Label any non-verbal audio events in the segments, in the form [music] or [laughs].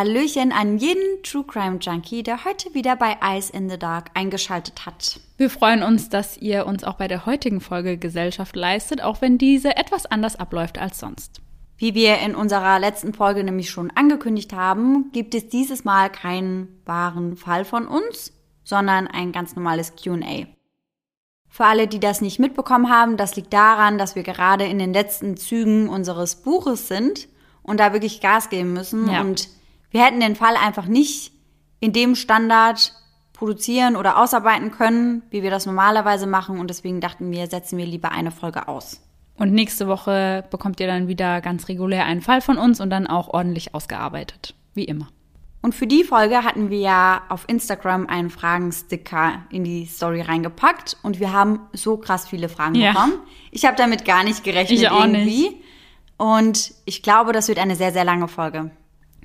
Hallöchen an jeden True Crime Junkie, der heute wieder bei Eyes in the Dark eingeschaltet hat. Wir freuen uns, dass ihr uns auch bei der heutigen Folge Gesellschaft leistet, auch wenn diese etwas anders abläuft als sonst. Wie wir in unserer letzten Folge nämlich schon angekündigt haben, gibt es dieses Mal keinen wahren Fall von uns, sondern ein ganz normales QA. Für alle, die das nicht mitbekommen haben, das liegt daran, dass wir gerade in den letzten Zügen unseres Buches sind und da wirklich Gas geben müssen Ja. und wir hätten den Fall einfach nicht in dem Standard produzieren oder ausarbeiten können, wie wir das normalerweise machen. Und deswegen dachten wir, setzen wir lieber eine Folge aus. Und nächste Woche bekommt ihr dann wieder ganz regulär einen Fall von uns und dann auch ordentlich ausgearbeitet. Wie immer. Und für die Folge hatten wir ja auf Instagram einen Fragensticker in die Story reingepackt und wir haben so krass viele Fragen Ja. bekommen. Ich habe damit gar nicht gerechnet Ich auch irgendwie. Und ich glaube, das wird eine sehr, sehr lange Folge.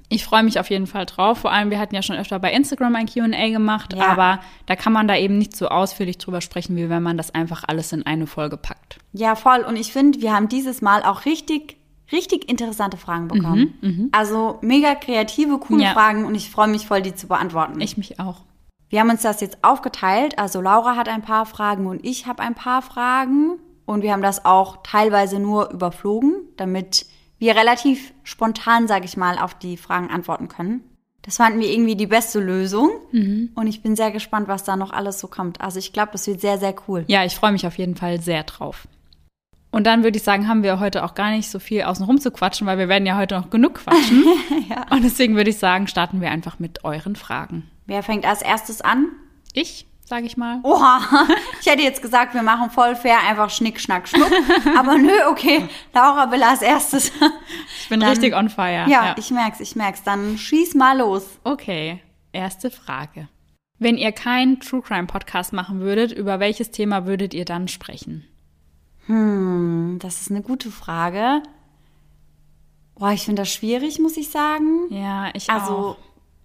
Ich freue mich auf jeden Fall drauf. Vor allem, wir hatten ja schon öfter bei Instagram ein QA gemacht, Ja. aber da kann man da eben nicht so ausführlich drüber sprechen, wie wenn man das einfach alles in eine Folge packt. Ja, voll. Und ich finde, wir haben dieses Mal auch richtig, richtig interessante Fragen bekommen. Also mega kreative, coole Mhm, Ja. Fragen und ich freue mich voll, die zu beantworten. Ich mich auch. Wir haben uns das jetzt aufgeteilt. Also Laura hat ein paar Fragen und ich habe ein paar Fragen. Und wir haben das auch teilweise nur überflogen, damit wir relativ spontan, sage ich mal, auf die Fragen antworten können. Das fanden wir irgendwie die beste Lösung. Und ich bin sehr gespannt, was da noch alles so kommt. Also ich glaube, das wird sehr, sehr cool. Ja, ich freue mich auf jeden Fall sehr drauf. Und dann würde ich sagen, haben wir heute auch gar nicht so viel außen rum zu quatschen, weil wir werden ja heute noch genug quatschen. [laughs] Und deswegen würde ich sagen, starten wir einfach mit euren Fragen. Wer fängt als erstes an? Ich, sage ich mal. Oha, [laughs] ich hätte jetzt gesagt, wir machen voll fair, einfach Schnick, Schnack, Schnuck. [laughs] Aber nö, okay, Laura will als erstes. Ich bin Dann- richtig on fire. Ja, ich merk's, ich merk's. Dann schieß mal los. Okay, erste Frage. Wenn ihr keinen True Crime Podcast machen würdet, über welches Thema würdet ihr dann sprechen? Hm, das ist eine gute Frage. Boah, ich finde das schwierig, muss ich sagen. Ja, ich Also auch.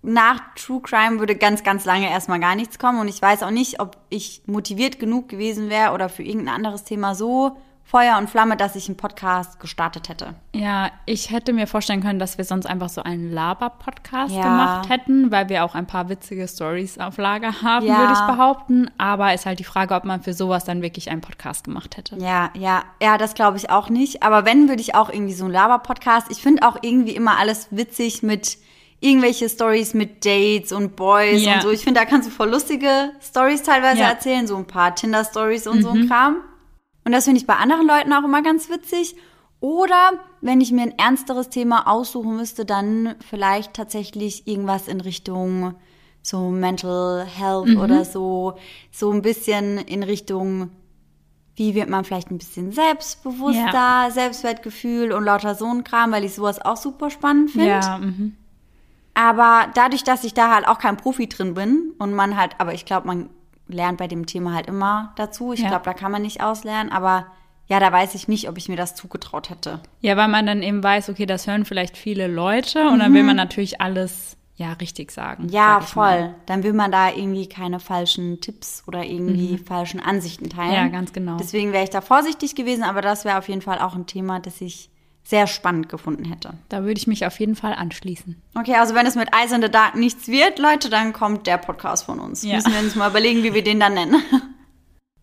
Nach True Crime würde ganz, ganz lange erstmal gar nichts kommen und ich weiß auch nicht, ob ich motiviert genug gewesen wäre oder für irgendein anderes Thema so Feuer und Flamme, dass ich einen Podcast gestartet hätte. Ja, ich hätte mir vorstellen können, dass wir sonst einfach so einen Laber-Podcast Ja. gemacht hätten, weil wir auch ein paar witzige Stories auf Lager haben, Ja. würde ich behaupten. Aber ist halt die Frage, ob man für sowas dann wirklich einen Podcast gemacht hätte. Ja, ja, ja, das glaube ich auch nicht. Aber wenn, würde ich auch irgendwie so einen Laber-Podcast. Ich finde auch irgendwie immer alles witzig mit irgendwelche Stories mit Dates und Boys Ja. und so. Ich finde, da kannst du voll lustige Stories teilweise Ja. erzählen, so ein paar Tinder-Stories und so ein Kram. Und das finde ich bei anderen Leuten auch immer ganz witzig. Oder wenn ich mir ein ernsteres Thema aussuchen müsste, dann vielleicht tatsächlich irgendwas in Richtung so Mental Health oder so, so ein bisschen in Richtung wie wird man vielleicht ein bisschen selbstbewusster, Ja. Selbstwertgefühl und lauter so ein Kram, weil ich sowas auch super spannend finde. Ja, mhm. Aber dadurch, dass ich da halt auch kein Profi drin bin und man halt, aber ich glaube, man lernt bei dem Thema halt immer dazu. Ich Ja. glaube, da kann man nicht auslernen, aber ja, da weiß ich nicht, ob ich mir das zugetraut hätte. ja, weil man dann eben weiß, okay, das hören vielleicht viele Leute und dann will man natürlich alles ja richtig sagen. Mhm. Ja, sag ich mal. voll. Dann will man da irgendwie keine falschen Tipps oder irgendwie falschen Ansichten teilen. Mhm. Ja, ganz genau. Deswegen wäre ich da vorsichtig gewesen, aber das wäre auf jeden Fall auch ein Thema, das ich sehr spannend gefunden hätte. Da würde ich mich auf jeden Fall anschließen. Okay, also wenn es mit Eyes in the Dark nichts wird, Leute, dann kommt der Podcast von uns. Ja. Müssen wir uns mal überlegen, wie wir den dann nennen. [laughs]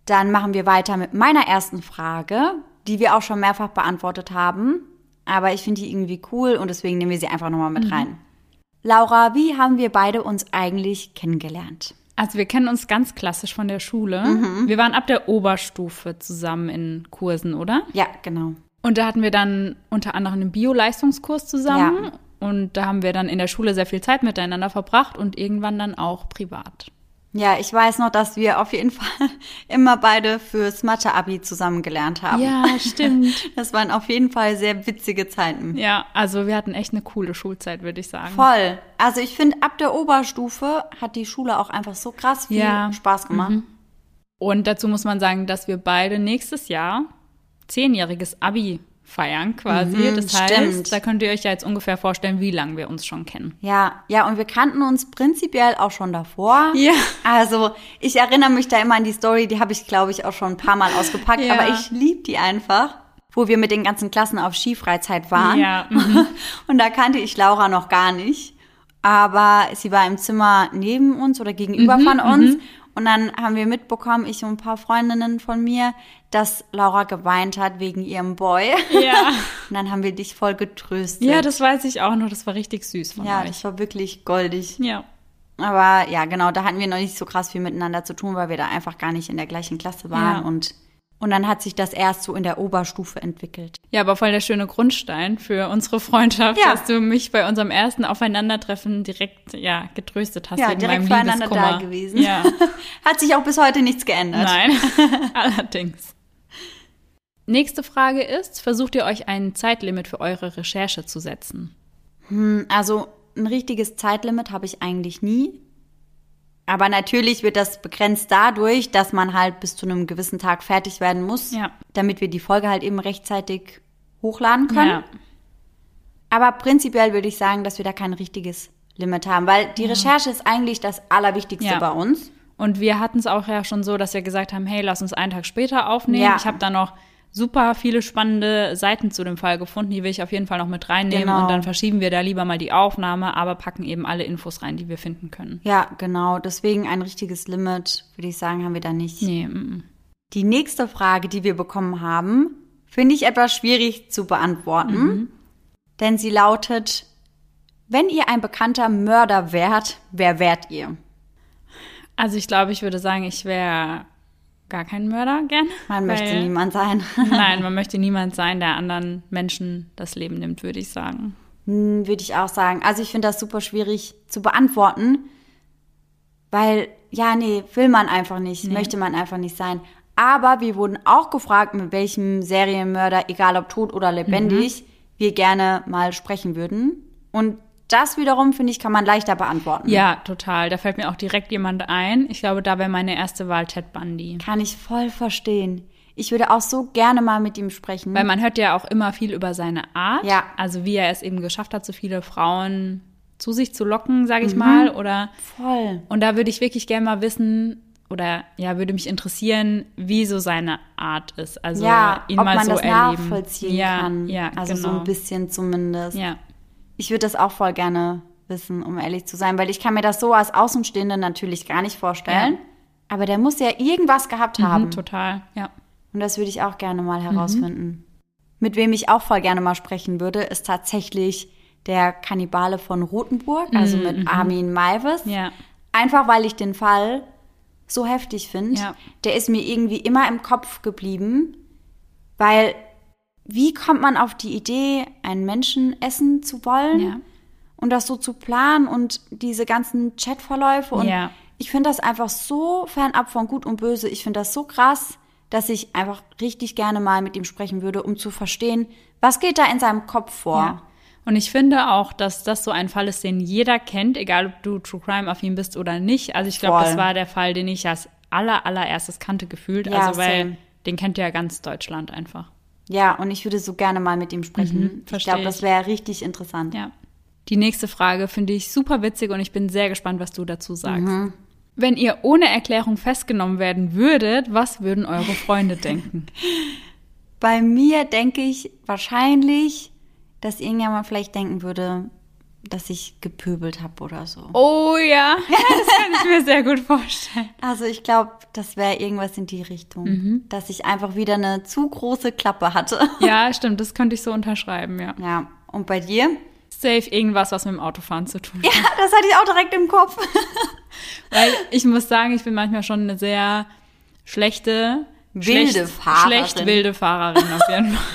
Dann machen wir weiter mit meiner ersten Frage, die wir auch schon mehrfach beantwortet haben. Aber ich finde die irgendwie cool und deswegen nehmen wir sie einfach nochmal mit rein. Laura, wie haben wir beide uns eigentlich kennengelernt? Also wir kennen uns ganz klassisch von der Schule. Mhm. Wir waren ab der Oberstufe zusammen in Kursen, oder? Ja, genau. Und da hatten wir dann unter anderem einen Bio-Leistungskurs zusammen. Ja. Und da haben wir dann in der Schule sehr viel Zeit miteinander verbracht und irgendwann dann auch privat. Ja, ich weiß noch, dass wir auf jeden [laughs] Fall immer beide fürs Mathe-Abi zusammen gelernt haben. Ja, stimmt. [laughs] Das waren auf jeden Fall sehr witzige Zeiten. ja, also wir hatten echt eine coole Schulzeit, würde ich sagen. Voll. Also ich finde, ab der Oberstufe hat die Schule auch einfach so krass viel Ja. Mhm. Spaß gemacht. Und dazu muss man sagen, dass wir beide nächstes Jahr zehnjähriges Abi feiern quasi. Mhm, das heißt, stimmt. da könnt ihr euch ja jetzt ungefähr vorstellen, wie lange wir uns schon kennen. Ja, ja, und wir kannten uns prinzipiell auch schon davor. Ja. Also ich erinnere mich da immer an die Story, die habe ich, glaube ich, auch schon ein paar Mal ausgepackt, Ja. aber ich lieb die einfach, wo wir mit den ganzen Klassen auf Skifreizeit waren. Ja, mhm. [laughs] Und da kannte ich Laura noch gar nicht. aber sie war im Zimmer neben uns oder gegenüber Mhm, von uns. Und dann haben wir mitbekommen, ich und ein paar Freundinnen von mir, dass Laura geweint hat wegen ihrem Boy. Ja. [laughs] Und dann haben wir dich voll getröstet. Ja, das weiß ich auch noch. Das war richtig süß von ja, euch. das war wirklich goldig. Ja. Aber ja, genau, da hatten wir noch nicht so krass viel miteinander zu tun, weil wir da einfach gar nicht in der gleichen Klasse waren. Ja. Und, und dann hat sich das erst so in der Oberstufe entwickelt. Ja, aber voll der schöne Grundstein für unsere Freundschaft, Ja. dass du mich bei unserem ersten Aufeinandertreffen direkt, ja, getröstet hast Ja, wegen direkt meinem Liebeskummer. da gewesen. Ja, [laughs] Hat sich auch bis heute nichts geändert. nein, [laughs] allerdings. Nächste Frage ist, versucht ihr euch ein Zeitlimit für eure Recherche zu setzen? Also ein richtiges Zeitlimit habe ich eigentlich nie. Aber natürlich wird das begrenzt dadurch, dass man halt bis zu einem gewissen Tag fertig werden muss, Ja. damit wir die Folge halt eben rechtzeitig hochladen können. Ja, Aber prinzipiell würde ich sagen, dass wir da kein richtiges Limit haben, weil die Recherche ist eigentlich das Allerwichtigste Ja. bei uns. Und wir hatten es auch ja schon so, dass wir gesagt haben, hey, lass uns einen Tag später aufnehmen. Ja. Ich habe da noch super viele spannende Seiten zu dem Fall gefunden, die will ich auf jeden Fall noch mit reinnehmen. Genau. Und dann verschieben wir da lieber mal die Aufnahme, aber packen eben alle Infos rein, die wir finden können. Ja, genau. Deswegen ein richtiges Limit, würde ich sagen, haben wir da nicht. Nee. Die nächste Frage, die wir bekommen haben, finde ich etwas schwierig zu beantworten. Denn sie lautet, wenn ihr ein bekannter Mörder wärt, wer wärt ihr? Also ich glaube, ich würde sagen, ich wäre gar kein Mörder gern. Man möchte niemand sein. [laughs] Nein, man möchte niemand sein, der anderen Menschen das Leben nimmt, würde ich sagen. Hm, Würde ich auch sagen. Also ich finde das super schwierig zu beantworten, weil, ja, nee, will man einfach nicht, möchte man einfach nicht sein. Aber wir wurden auch gefragt, mit welchem Serienmörder, egal ob tot oder lebendig, wir gerne mal sprechen würden. Und das wiederum, finde ich, kann man leichter beantworten. Ja, total. Da fällt mir auch direkt jemand ein. Ich glaube, da wäre meine erste Wahl Ted Bundy. Kann ich voll verstehen. Ich würde auch so gerne mal mit ihm sprechen. Weil man hört ja auch immer viel über seine Art. Ja. Also wie er es eben geschafft hat, so viele Frauen zu sich zu locken, sage ich mal. Oder voll. und da würde ich wirklich gerne mal wissen, oder ja, würde mich interessieren, wie so seine Art ist. Also Ja, ihn ob mal man so das erleben. nachvollziehen ja, kann. Ja, also genau. so ein bisschen zumindest. Ja. Ich würde das auch voll gerne wissen, um ehrlich zu sein, weil ich kann mir das so als Außenstehende natürlich gar nicht vorstellen. Ja. Aber der muss ja irgendwas gehabt haben. Mhm, total, ja. Und das würde ich auch gerne mal herausfinden. Mit wem ich auch voll gerne mal sprechen würde, ist tatsächlich der Kannibale von Rothenburg, also mit Armin Maivis. Mhm, Ja. Einfach weil ich den Fall so heftig finde. Ja. Der ist mir irgendwie immer im Kopf geblieben, weil wie kommt man auf die Idee, einen Menschen essen zu wollen Ja. und das so zu planen und diese ganzen Chatverläufe und Ja. ich finde das einfach so fernab von Gut und Böse. Ich finde das so krass, dass ich einfach richtig gerne mal mit ihm sprechen würde, um zu verstehen, was geht da in seinem Kopf vor. Ja. Und ich finde auch, dass das so ein Fall ist, den jeder kennt, egal ob du True Crime affin bist oder nicht. Also ich glaube, das war der Fall, den ich als aller allererstes kannte gefühlt. Also weil same. den kennt ja ganz Deutschland einfach. Ja, und ich würde so gerne mal mit ihm sprechen. ich versteh glaube, ich. das wäre richtig interessant. Ja. Die nächste Frage finde ich super witzig und ich bin sehr gespannt, was du dazu sagst. Mhm. Wenn ihr ohne Erklärung festgenommen werden würdet, was würden eure Freunde [laughs] denken? Bei mir denke ich wahrscheinlich, dass irgendjemand vielleicht denken würde, dass ich gepöbelt habe oder so. Oh ja, [laughs] das kann ich mir sehr gut vorstellen. Also ich glaube, das wäre irgendwas in die Richtung, Mhm. dass ich einfach wieder eine zu große Klappe hatte. [laughs] Ja, stimmt, das könnte ich so unterschreiben, ja. Ja, und bei dir? Safe irgendwas, was mit dem Autofahren zu tun hat. Ja, das hatte ich auch direkt im Kopf. [laughs] Weil ich muss sagen, ich bin manchmal schon eine sehr schlechte, Wilde schlecht, Fahrerin. schlecht wilde Fahrerin auf jeden Fall.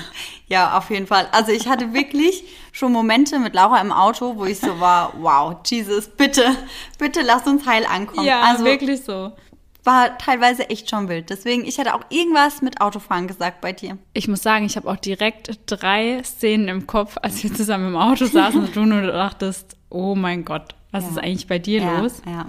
Ja, auf jeden Fall. Also ich hatte wirklich schon Momente mit Laura im Auto, wo ich so war, wow, Jesus, bitte, bitte lass uns heil ankommen. Ja, also wirklich so. war teilweise echt schon wild. Deswegen, ich hätte auch irgendwas mit Autofahren gesagt bei dir. Ich muss sagen, ich habe auch direkt drei Szenen im Kopf, als wir zusammen im Auto saßen und du nur dachtest, oh mein Gott, was Ja. ist eigentlich bei dir ja, los? Ja.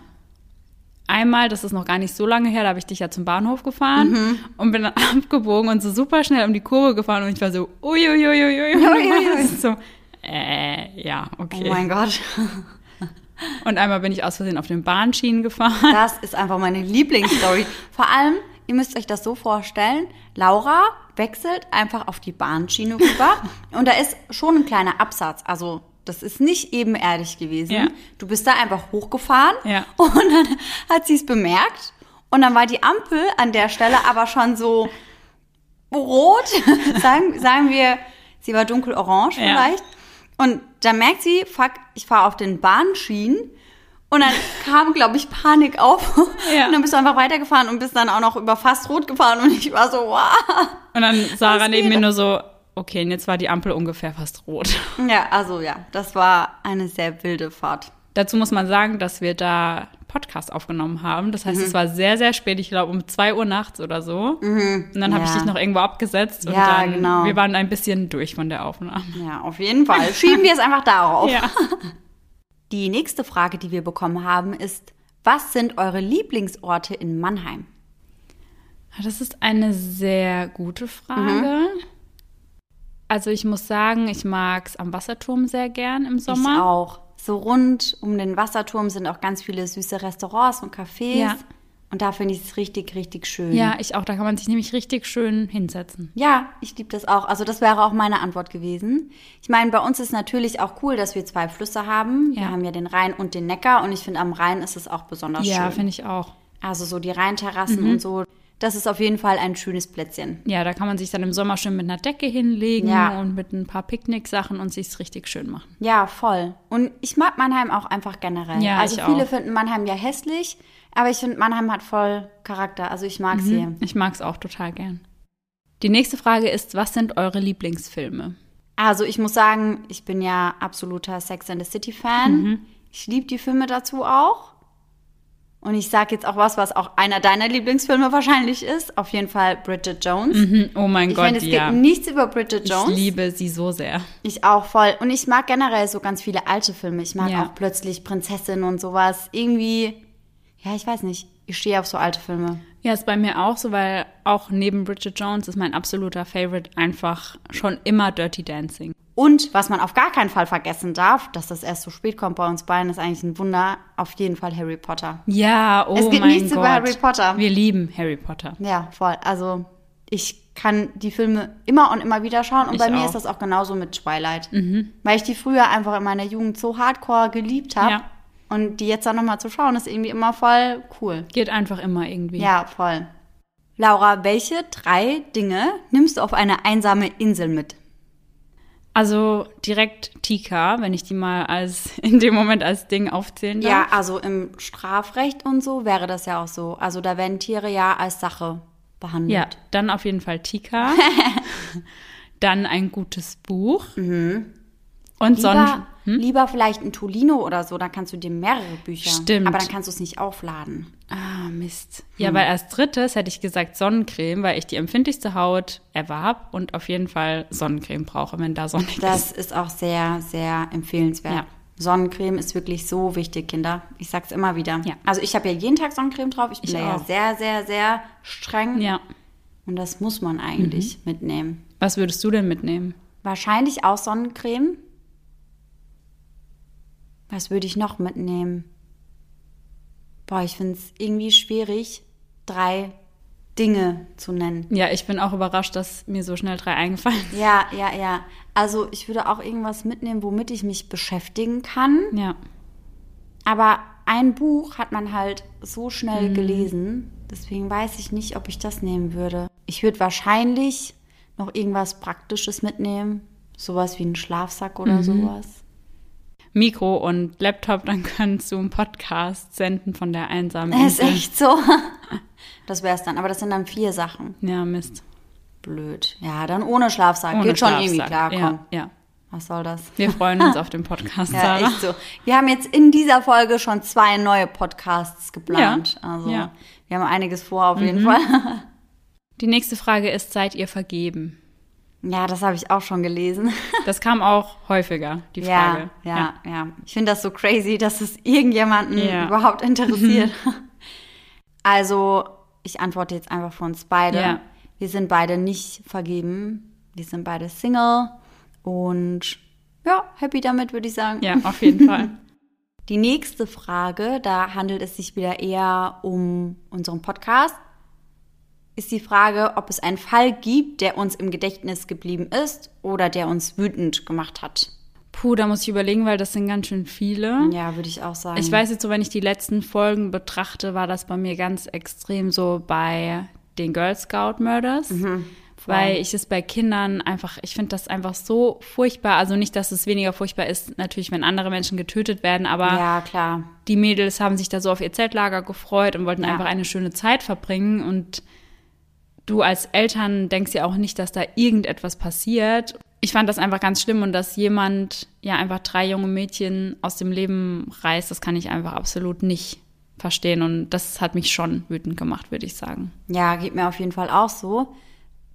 Einmal, das ist noch gar nicht so lange her, da habe ich dich ja zum Bahnhof gefahren Mhm. und bin dann [laughs] abgebogen und so super schnell um die Kurve gefahren und ich war so, uiuiuiui. Uiuiui. [laughs] so, äh, ja, okay. Oh mein Gott. [laughs] Und einmal bin ich aus Versehen auf den Bahnschienen gefahren. Das ist einfach meine Lieblingsstory. Vor allem, ihr müsst euch das so vorstellen, Laura wechselt einfach auf die Bahnschiene rüber [laughs] und da ist schon ein kleiner Absatz. Also das ist nicht ebenerdig gewesen. Ja. Du bist da einfach hochgefahren Ja. [laughs] und dann hat sie es bemerkt und dann war die Ampel an der Stelle aber schon so rot, sagen, sagen wir, sie war dunkelorange Ja. vielleicht. Und dann merkt sie, fuck, ich fahre auf den Bahnschienen. Und dann kam, glaube ich, Panik auf. Ja. Und dann bist du einfach weitergefahren und bist dann auch noch über fast rot gefahren. Und ich war so, wow. Und dann Sarah neben mir nur so, okay, und jetzt war die Ampel ungefähr fast rot. Ja, also ja, das war eine sehr wilde Fahrt. Dazu muss man sagen, dass wir da Podcast aufgenommen haben. Das heißt, es war sehr, sehr spät, ich glaube um 2 Uhr nachts oder so. Und dann habe ich Ja. dich noch irgendwo abgesetzt und Ja, dann, genau. wir waren ein bisschen durch von der Aufnahme. Ja, auf jeden Fall. Schieben wir es einfach darauf. Ja. [laughs] Die nächste Frage, die wir bekommen haben, ist, was sind eure Lieblingsorte in Mannheim? Das ist eine sehr gute Frage. Also ich muss sagen, ich mag es am Wasserturm sehr gern im Ich Sommer. auch. So rund um den Wasserturm sind auch ganz viele süße Restaurants und Cafés. Ja. Und da finde ich es richtig, richtig schön. Ja, ich auch. Da kann man sich nämlich richtig schön hinsetzen. Ja, ich liebe das auch. Also das wäre auch meine Antwort gewesen. Ich meine, bei uns ist natürlich auch cool, dass wir zwei Flüsse haben. Wir Ja. haben ja den Rhein und den Neckar und ich finde, am Rhein ist es auch besonders Ja, schön. finde ich auch. Also so die Rheinterrassen und so. Das ist auf jeden Fall ein schönes Plätzchen. Ja, da kann man sich dann im Sommer schön mit einer Decke hinlegen Ja. und mit ein paar Picknicksachen und sich's richtig schön machen. Ja, voll. Und ich mag Mannheim auch einfach generell. Ja, also viele auch. finden Mannheim ja hässlich, aber ich finde, Mannheim hat voll Charakter. Also ich mag Mhm. sie. Ich mag's auch total gern. Die nächste Frage ist, was sind eure Lieblingsfilme? Also ich muss sagen, ich bin ja absoluter Sex and the City Fan. Mhm. Ich liebe die Filme dazu auch. Und ich sage jetzt auch was, was auch einer deiner Lieblingsfilme wahrscheinlich ist. Auf jeden Fall Bridget Jones. Mhm. Oh mein Ich Gott, finde, es ja. gibt nichts über Bridget Jones. Ich liebe sie so sehr. Ich auch voll. Und ich mag generell so ganz viele alte Filme. Ich mag Ja. auch plötzlich Prinzessin und sowas. Irgendwie, ja, ich weiß nicht. Ich stehe auf so alte Filme. Ja, ist bei mir auch so, weil auch neben Bridget Jones ist mein absoluter Favorite einfach schon immer Dirty Dancing. Und was man auf gar keinen Fall vergessen darf, dass das erst so spät kommt bei uns beiden, ist eigentlich ein Wunder. Auf jeden Fall Harry Potter. Ja, oh Es gibt mein nichts Gott. über Harry Potter. Wir lieben Harry Potter. Ja, voll. Also ich kann die Filme immer und immer wieder schauen. Und Ich bei mir auch. Mhm. ist das auch genauso mit Twilight. Weil ich die früher einfach in meiner Jugend so hardcore geliebt habe. Ja. Und die jetzt dann nochmal zu schauen, ist irgendwie immer voll cool. Geht einfach immer irgendwie. Ja, voll. Laura, welche drei Dinge nimmst du auf eine einsame Insel mit? Also direkt Tika, wenn ich die mal als [laughs] in dem Moment als Ding aufzählen darf. Ja, also im Strafrecht und so wäre das ja auch so. Also da werden Tiere ja als Sache behandelt. Ja, dann auf jeden Fall Tika. [laughs] dann ein gutes Buch. Und sonst. Lieber, lieber vielleicht ein Tolino oder so, dann kannst du dir mehrere Bücher. Stimmt. Aber dann kannst du es nicht aufladen. Ah, Mist. Ja, weil als drittes hätte ich gesagt Sonnencreme, weil ich die empfindlichste Haut ever habe und auf jeden Fall Sonnencreme brauche, wenn da sonnig ist. Das ist auch sehr, sehr empfehlenswert. Ja. Sonnencreme ist wirklich so wichtig, Kinder. Ich sag's immer wieder. Ja. Also ich habe ja jeden Tag Sonnencreme drauf. Ich bin Ich ja sehr, sehr, sehr streng. Ja. Und das muss man eigentlich Mhm. mitnehmen. Was würdest du denn mitnehmen? Wahrscheinlich auch Sonnencreme. Was würde ich noch mitnehmen? Boah, ich finde es irgendwie schwierig, drei Dinge zu nennen. Ja, ich bin auch überrascht, dass mir so schnell drei eingefallen sind. Ja, ja, ja. Also ich würde auch irgendwas mitnehmen, womit ich mich beschäftigen kann. Ja. Aber ein Buch hat man halt so schnell Mhm. gelesen. Deswegen weiß ich nicht, ob ich das nehmen würde. Ich würde wahrscheinlich noch irgendwas Praktisches mitnehmen. Sowas wie einen Schlafsack oder Mhm. sowas. Mikro und Laptop, dann kannst du einen Podcast senden von der einsamen Ist Insel. echt so. [laughs] Das wäre es dann. Aber das sind dann vier Sachen. Ja, Mist. Blöd. Ja, dann ohne Schlafsack. Ohne Geht schon irgendwie Schlafsack. klar. Komm. Ja, ja. Was soll das? Wir freuen uns [laughs] auf den Podcast, Ja, echt so. Wir haben jetzt in dieser Folge schon zwei neue Podcasts geplant. Ja, Also ja. wir haben einiges vor auf Mhm. jeden Fall. [laughs] Die nächste Frage ist, seid ihr vergeben? Ja, das habe ich auch schon gelesen. [laughs] Das kam auch häufiger, die Frage. Ja, ja, ja. Ich finde das so crazy, dass es irgendjemanden Ja. [laughs] überhaupt interessiert. [laughs] also, ich antworte jetzt einfach für uns beide. Ja. Wir sind beide nicht vergeben. Wir sind beide Single und ja, happy damit, würde ich sagen. Ja, auf jeden Fall. Die nächste Frage, da handelt es sich wieder eher um unseren Podcast, ist die Frage, ob es einen Fall gibt, der uns im Gedächtnis geblieben ist oder der uns wütend gemacht hat. Puh, da muss ich überlegen, weil das sind ganz schön viele. Ja, würde ich auch sagen. Ich weiß jetzt so, wenn ich die letzten Folgen betrachte, war das bei mir ganz extrem so bei den Girl Scout Murders. Mhm, weil ich es bei Kindern einfach, ich finde das einfach so furchtbar. Also nicht, dass es weniger furchtbar ist, natürlich, wenn andere Menschen getötet werden, aber ja, klar. die Mädels haben sich da so auf ihr Zeltlager gefreut und wollten ja. einfach eine schöne Zeit verbringen. Und du als Eltern denkst ja auch nicht, dass da irgendetwas passiert ich fand das einfach ganz schlimm und dass jemand ja einfach drei junge Mädchen aus dem Leben reißt, das kann ich einfach absolut nicht verstehen und das hat mich schon wütend gemacht, würde ich sagen. Ja, geht mir auf jeden Fall auch so.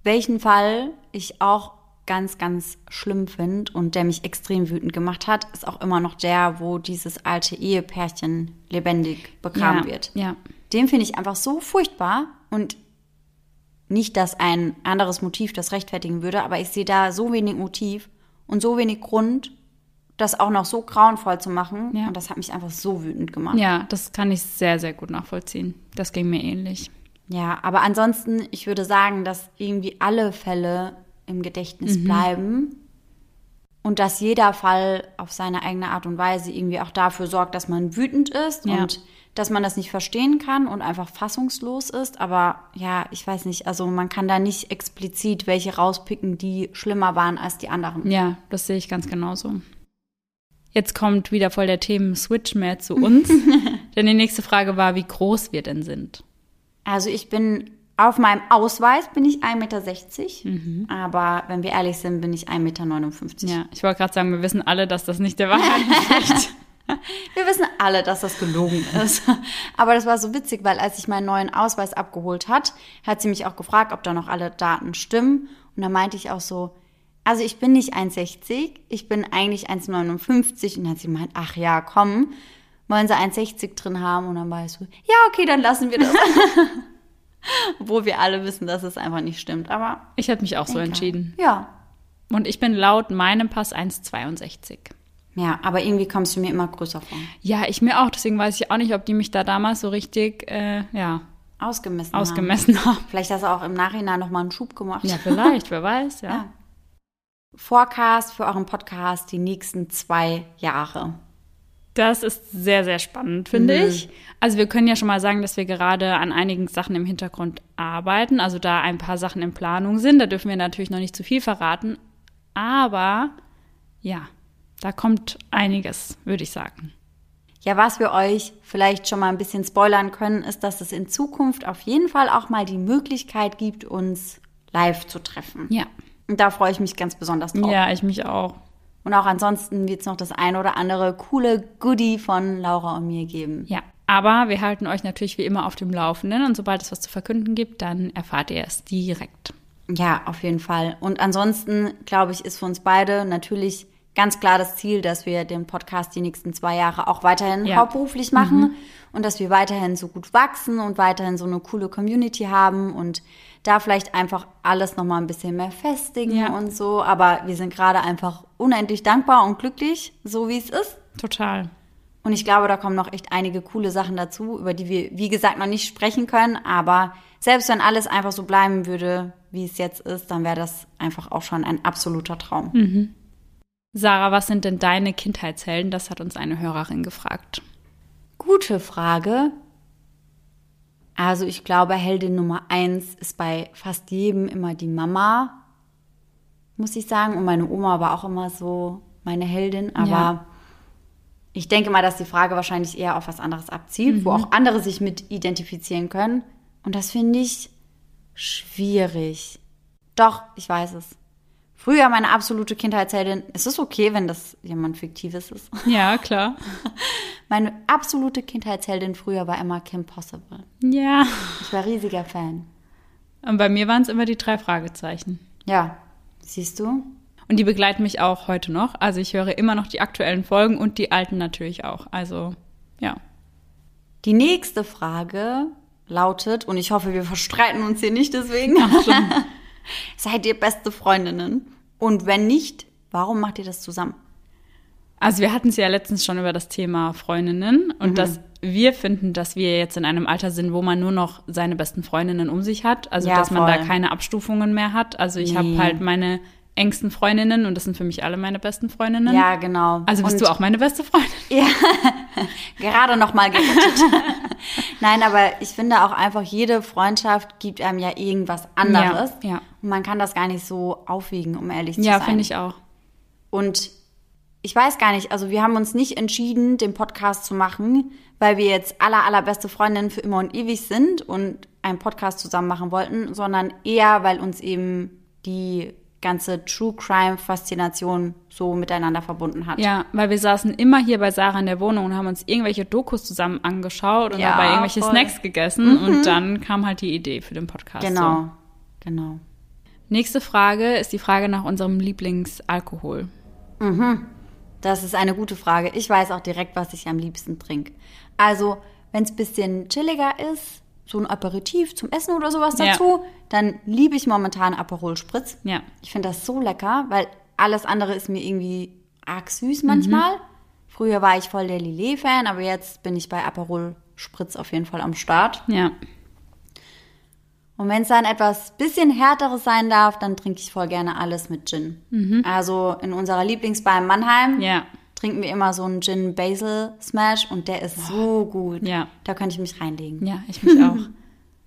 Welchen Fall ich auch ganz, ganz schlimm finde und der mich extrem wütend gemacht hat, ist auch immer noch der, wo dieses alte Ehepärchen lebendig begraben ja, wird. Ja. Den finde ich einfach so furchtbar und nicht, dass ein anderes Motiv das rechtfertigen würde, aber ich sehe da so wenig Motiv und so wenig Grund, das auch noch so grauenvoll zu machen. Ja. Und das hat mich einfach so wütend gemacht. Ja, das kann ich sehr, sehr gut nachvollziehen. Das ging mir ähnlich. Ja, aber ansonsten, ich würde sagen, dass irgendwie alle Fälle im Gedächtnis mhm. bleiben und dass jeder Fall auf seine eigene Art und Weise irgendwie auch dafür sorgt, dass man wütend ist ja. und dass man das nicht verstehen kann und einfach fassungslos ist. Aber ja, ich weiß nicht, also man kann da nicht explizit welche rauspicken, die schlimmer waren als die anderen. Ja, das sehe ich ganz genauso. Jetzt kommt wieder voll der Themen-Switch mehr zu uns. [laughs] denn die nächste Frage war, wie groß wir denn sind. Also ich bin auf meinem Ausweis bin ich 1,60 Meter, mhm. aber wenn wir ehrlich sind, bin ich 1,59 Meter. Ja, ich wollte gerade sagen, wir wissen alle, dass das nicht der Wahrheit entspricht. [laughs] Wir wissen alle, dass das gelogen ist. Aber das war so witzig, weil als ich meinen neuen Ausweis abgeholt hat, hat sie mich auch gefragt, ob da noch alle Daten stimmen. Und da meinte ich auch so, also ich bin nicht 1,60, ich bin eigentlich 1,59. Und dann hat sie gemeint, ach ja, komm, wollen sie 1,60 drin haben? Und dann war ich so, ja, okay, dann lassen wir das. [laughs] Obwohl wir alle wissen, dass es einfach nicht stimmt. Aber ich hätte mich auch so entschieden. Ja. Und ich bin laut meinem Pass 1,62. Ja, aber irgendwie kommst du mir immer größer vor. Ja, ich mir auch. Deswegen weiß ich auch nicht, ob die mich da damals so richtig, äh, ja. Ausgemessen, ausgemessen haben. haben. Vielleicht hast du auch im Nachhinein nochmal einen Schub gemacht. Ja, vielleicht, wer [laughs] weiß, ja. ja. Forecast für euren Podcast die nächsten zwei Jahre. Das ist sehr, sehr spannend, finde mhm. ich. Also wir können ja schon mal sagen, dass wir gerade an einigen Sachen im Hintergrund arbeiten. Also da ein paar Sachen in Planung sind. Da dürfen wir natürlich noch nicht zu viel verraten. Aber ja, da kommt einiges, würde ich sagen. Ja, was wir euch vielleicht schon mal ein bisschen spoilern können, ist, dass es in Zukunft auf jeden Fall auch mal die Möglichkeit gibt, uns live zu treffen. Ja. Und da freue ich mich ganz besonders drauf. Ja, ich mich auch. Und auch ansonsten wird es noch das ein oder andere coole Goodie von Laura und mir geben. Ja, aber wir halten euch natürlich wie immer auf dem Laufenden und sobald es was zu verkünden gibt, dann erfahrt ihr es direkt. Ja, auf jeden Fall. Und ansonsten, glaube ich, ist für uns beide natürlich ganz klar das Ziel, dass wir den Podcast die nächsten zwei Jahre auch weiterhin ja. hauptberuflich machen mhm. und dass wir weiterhin so gut wachsen und weiterhin so eine coole Community haben und da vielleicht einfach alles noch mal ein bisschen mehr festigen ja. und so. Aber wir sind gerade einfach unendlich dankbar und glücklich, so wie es ist. Total. Und ich glaube, da kommen noch echt einige coole Sachen dazu, über die wir, wie gesagt, noch nicht sprechen können. Aber selbst wenn alles einfach so bleiben würde, wie es jetzt ist, dann wäre das einfach auch schon ein absoluter Traum. Mhm. Sarah, was sind denn deine Kindheitshelden? Das hat uns eine Hörerin gefragt. Gute Frage. Also ich glaube, Heldin Nummer eins ist bei fast jedem immer die Mama, muss ich sagen. Und meine Oma war auch immer so meine Heldin. Aber ja. ich denke mal, dass die Frage wahrscheinlich eher auf was anderes abzielt, mhm. wo auch andere sich mit identifizieren können. Und das finde ich schwierig. Doch, ich weiß es. Früher meine absolute Kindheitsheldin. Es ist okay, wenn das jemand Fiktives ist. Ja, klar. [laughs] Meine absolute Kindheitsheldin früher war immer Kim Possible. Ja. Ich war riesiger Fan. Und bei mir waren es immer die drei Fragezeichen. Ja, siehst du? Und die begleiten mich auch heute noch. Also ich höre immer noch die aktuellen Folgen und die alten natürlich auch. Also, ja. Die nächste Frage lautet, und ich hoffe, wir [laughs] verstreiten uns hier nicht deswegen. Ach, schon. [laughs] Seid ihr beste Freundinnen? Und wenn nicht, warum macht ihr das zusammen? Also wir hatten es ja letztens schon über das Thema Freundinnen und mhm. dass wir finden, dass wir jetzt in einem Alter sind, wo man nur noch seine besten Freundinnen um sich hat. Also ja, dass man voll. da keine Abstufungen mehr hat. Also ich nee. habe halt meine engsten Freundinnen und das sind für mich alle meine besten Freundinnen. Ja, genau. Also bist und, du auch meine beste Freundin? Ja, [laughs] gerade noch mal gerettet. [laughs] Nein, aber ich finde auch einfach, jede Freundschaft gibt einem ja irgendwas anderes. Ja, ja. Und man kann das gar nicht so aufwiegen, um ehrlich zu Ja, sein. finde ich auch. Und ich weiß gar nicht, also wir haben uns nicht entschieden, den Podcast zu machen, weil wir jetzt aller, allerbeste Freundinnen für immer und ewig sind und einen Podcast zusammen machen wollten, sondern eher, weil uns eben die ganze True Crime Faszination so miteinander verbunden hat. Ja, weil wir saßen immer hier bei Sarah in der Wohnung und haben uns irgendwelche Dokus zusammen angeschaut und Ja, dabei irgendwelche voll. Mhm. Snacks gegessen und dann kam halt die Idee für den Podcast. Genau, So. genau. Nächste Frage ist die Frage nach unserem Lieblingsalkohol. Das ist eine gute Frage. Ich weiß auch direkt, was ich am liebsten trinke. Also, wenn es ein bisschen chilliger ist, so ein Aperitif zum Essen oder sowas Ja. dazu, dann liebe ich momentan Aperol Spritz. Ja. Ich finde das so lecker, weil alles andere ist mir irgendwie arg süß manchmal. Früher war ich voll der Lillet-Fan, aber jetzt bin ich bei Aperol Spritz auf jeden Fall am Start. Ja. Und wenn es dann etwas bisschen härteres sein darf, dann trinke ich voll gerne alles mit Gin. Also in unserer Lieblingsbar in Mannheim Ja. Trinken wir immer so einen Gin Basil Smash und der ist so gut. Ja. Da könnte ich mich reinlegen. Ja, ich mich auch. [laughs]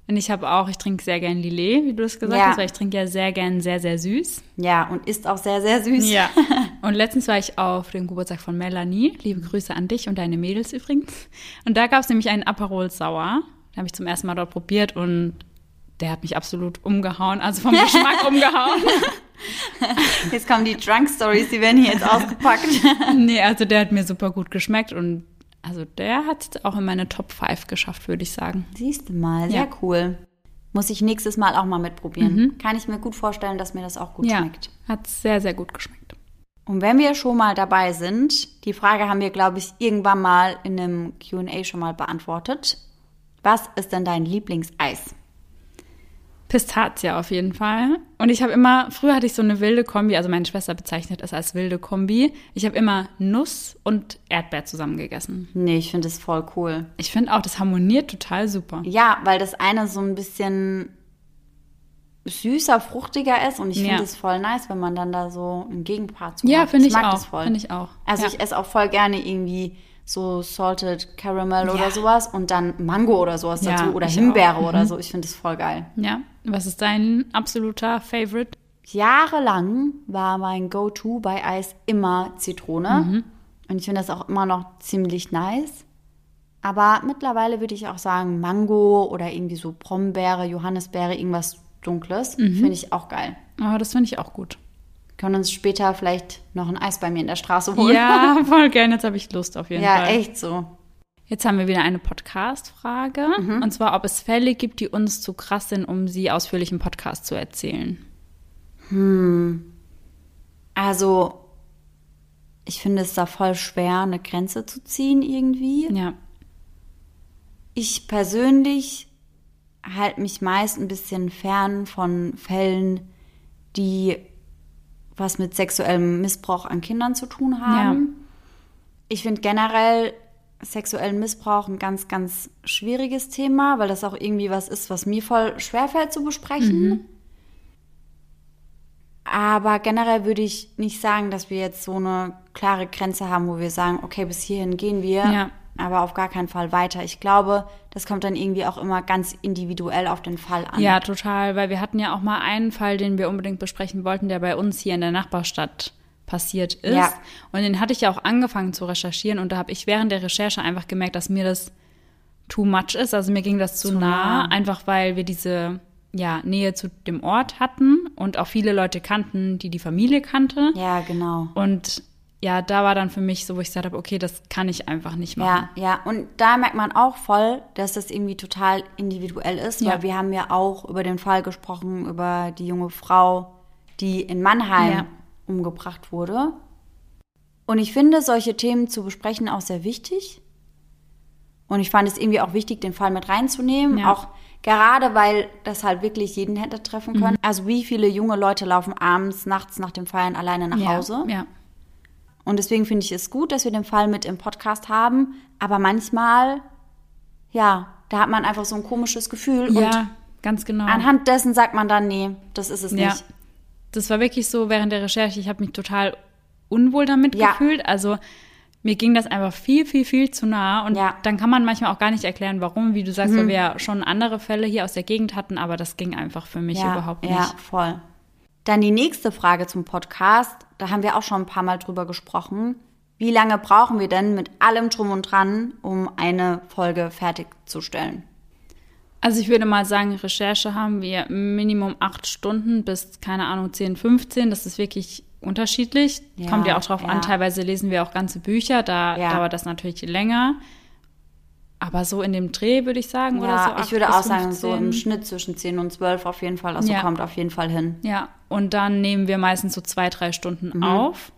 Und ich habe auch, ich trinke sehr gern Lillet, wie du es gesagt Ja. hast, weil ich trinke ja sehr gern sehr, sehr süß. Ja, und ist auch sehr, sehr süß. Ja. [laughs] Und letztens war ich auf dem Geburtstag von Melanie. Liebe Grüße an dich und deine Mädels übrigens. Und da gab es nämlich einen Aperol Sauer. Den habe ich zum ersten Mal dort probiert und der hat mich absolut umgehauen, also vom Geschmack [laughs] umgehauen. Jetzt kommen die Drunk Stories, die werden hier jetzt ausgepackt. [laughs] nee, also der hat mir super gut geschmeckt und also der hat es auch in meine Top 5 geschafft, würde ich sagen. Siehst du mal, sehr Ja. cool. Muss ich nächstes Mal auch mal mitprobieren. Kann ich mir gut vorstellen, dass mir das auch gut ja, schmeckt. hat sehr, sehr gut geschmeckt. Und wenn wir schon mal dabei sind, die Frage haben wir, glaube ich, irgendwann mal in einem QA schon mal beantwortet. Was ist denn dein Lieblingseis? Pistazie auf jeden Fall. Und ich habe immer, früher hatte ich so eine wilde Kombi, also meine Schwester bezeichnet es als wilde Kombi. Ich habe immer Nuss und Erdbeer zusammen gegessen. Nee, ich finde es voll cool. Ich finde auch, das harmoniert total super. Ja, weil das eine so ein bisschen süßer, fruchtiger ist und ich Ja. finde es voll nice, wenn man dann da so einen Gegenpart zu Ja, finde ich, mag auch. das voll. Finde ich auch. Also ja. ich esse auch voll gerne irgendwie so Salted Caramel Ja. oder sowas und dann Mango oder sowas Ja, dazu oder ich Himbeere auch. Mhm. oder so. Ich finde es voll geil. ja. Was ist dein absoluter Favorite? Jahrelang war mein Go-To bei Eis immer Zitrone. Mhm. Und ich finde das auch immer noch ziemlich nice. Aber mittlerweile würde ich auch sagen, Mango oder irgendwie so Brombeere, Johannisbeere, irgendwas Dunkles. Mhm. Finde ich auch geil. Oh, das finde ich auch gut. Können uns später vielleicht noch ein Eis bei mir in der Straße holen. Ja, [laughs] voll gerne. Jetzt habe ich Lust auf jeden ja Fall. echt so. Jetzt haben wir wieder eine Podcast-Frage. Mhm. Und zwar, ob es Fälle gibt, die uns zu krass sind, um sie ausführlich im Podcast zu erzählen. Also, ich finde es da voll schwer, eine Grenze zu ziehen irgendwie. Ja. Ich persönlich halte mich meist ein bisschen fern von Fällen, die was mit sexuellem Missbrauch an Kindern zu tun haben. Ich finde generell sexuellen Missbrauch ein ganz, ganz schwieriges Thema, weil das auch irgendwie was ist, was mir voll schwerfällt zu besprechen. Aber generell würde ich nicht sagen, dass wir jetzt so eine klare Grenze haben, wo wir sagen, okay, bis hierhin gehen wir, Ja. aber auf gar keinen Fall weiter. Ich glaube, das kommt dann irgendwie auch immer ganz individuell auf den Fall an. Ja, total, weil wir hatten ja auch mal einen Fall, den wir unbedingt besprechen wollten, der bei uns hier in der Nachbarstadt passiert ist. Ja. Und den hatte ich ja auch angefangen zu recherchieren und da habe ich während der Recherche einfach gemerkt, dass mir das too much ist. Also mir ging das zu, Zu nah, nah. einfach weil wir diese ja, Nähe zu dem Ort hatten und auch viele Leute kannten, die die Familie kannte. Ja, genau. Und ja, da war dann für mich so, wo ich gesagt habe, okay, das kann ich einfach nicht machen. Ja, ja. Und da merkt man auch voll, dass das irgendwie total individuell ist, Ja. weil wir haben ja auch über den Fall gesprochen, über die junge Frau, die in Mannheim Ja. Umgebracht wurde. Und ich finde, solche Themen zu besprechen auch sehr wichtig. Und ich fand es irgendwie auch wichtig, den Fall mit reinzunehmen. Ja. Auch gerade, weil das halt wirklich jeden hätte treffen können. Also wie viele junge Leute laufen abends, nachts nach dem Feiern alleine nach ja. Hause. Ja. Und deswegen finde ich es gut, dass wir den Fall mit im Podcast haben. Aber manchmal, ja, da hat man einfach so ein komisches Gefühl. Und ja, ganz genau. anhand dessen sagt man dann, nee, das ist es Ja. nicht. Das war wirklich so während der Recherche, ich habe mich total unwohl damit Ja. gefühlt. Also mir ging das einfach viel, viel, viel zu nah. Und Ja. Mhm. dann kann man manchmal auch gar nicht erklären, warum, wie du sagst, weil wir ja schon andere Fälle hier aus der Gegend hatten, aber das ging einfach für mich ja, überhaupt nicht. Ja, voll. Dann die nächste Frage zum Podcast. Da haben wir auch schon ein paar Mal drüber gesprochen. Wie lange brauchen wir denn mit allem drum und dran, um eine Folge fertigzustellen? Also ich würde mal sagen, Recherche haben wir Minimum acht Stunden bis, keine Ahnung, 10, 15. Das ist wirklich unterschiedlich. Ja, Kommt ja auch drauf ja. an, teilweise lesen wir auch ganze Bücher, da Ja. dauert das natürlich länger. Aber so in dem Dreh würde ich sagen, oder so Ja, ich würde auch sagen, so 15. im Schnitt zwischen 10 und 12 auf jeden Fall. Also Ja. kommt auf jeden Fall hin. Ja, und dann nehmen wir meistens so zwei, drei Stunden Mhm. auf.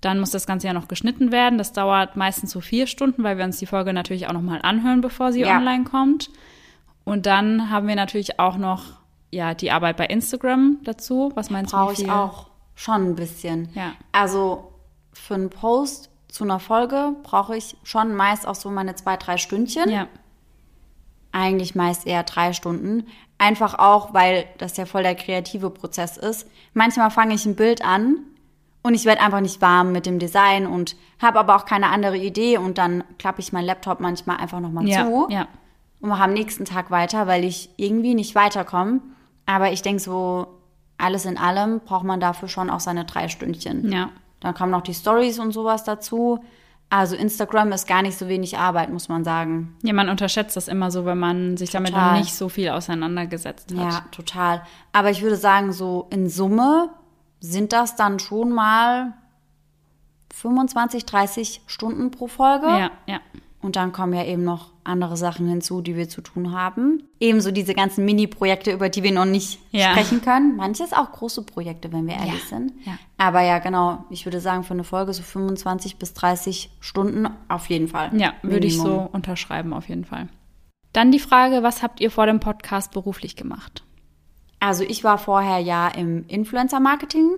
Dann muss das Ganze ja noch geschnitten werden. Das dauert meistens so vier Stunden, weil wir uns die Folge natürlich auch nochmal anhören, bevor sie Ja. online kommt. Und dann haben wir natürlich auch noch ja, die Arbeit bei Instagram dazu. Was meinst du? Brauche ich auch schon ein bisschen. Ja. Also für einen Post zu einer Folge brauche ich schon meist auch so meine zwei, drei Stündchen. Ja, Eigentlich meist eher drei Stunden. Einfach auch, weil das ja voll der kreative Prozess ist. Manchmal fange ich ein Bild an und ich werde einfach nicht warm mit dem Design und habe aber auch keine andere Idee und dann klappe ich meinen Laptop manchmal einfach nochmal ja, zu ja. Und mache am nächsten Tag weiter, weil ich irgendwie nicht weiterkomme. Aber ich denke so, alles in allem braucht man dafür schon auch seine drei Stündchen. ja. Dann kommen noch die Stories und sowas dazu. Also Instagram ist gar nicht so wenig Arbeit, muss man sagen. Ja, man unterschätzt das immer so, wenn man sich damit Total. noch nicht so viel auseinandergesetzt hat. Ja, total. Aber ich würde sagen, so in Summe sind das dann schon mal 25, 30 Stunden pro Folge. ja, ja. Und dann kommen ja eben noch andere Sachen hinzu, die wir zu tun haben. Ebenso diese ganzen Mini-Projekte, über die wir noch nicht Ja. sprechen können. Manches auch große Projekte, wenn wir ehrlich sind. ja. Aber ja, genau. Ich würde sagen, für eine Folge so 25 bis 30 Stunden auf jeden Fall. Ja, würde ich Minimum. so unterschreiben auf jeden Fall. Dann die Frage, was habt ihr vor dem Podcast beruflich gemacht? Also ich war vorher ja im Influencer-Marketing.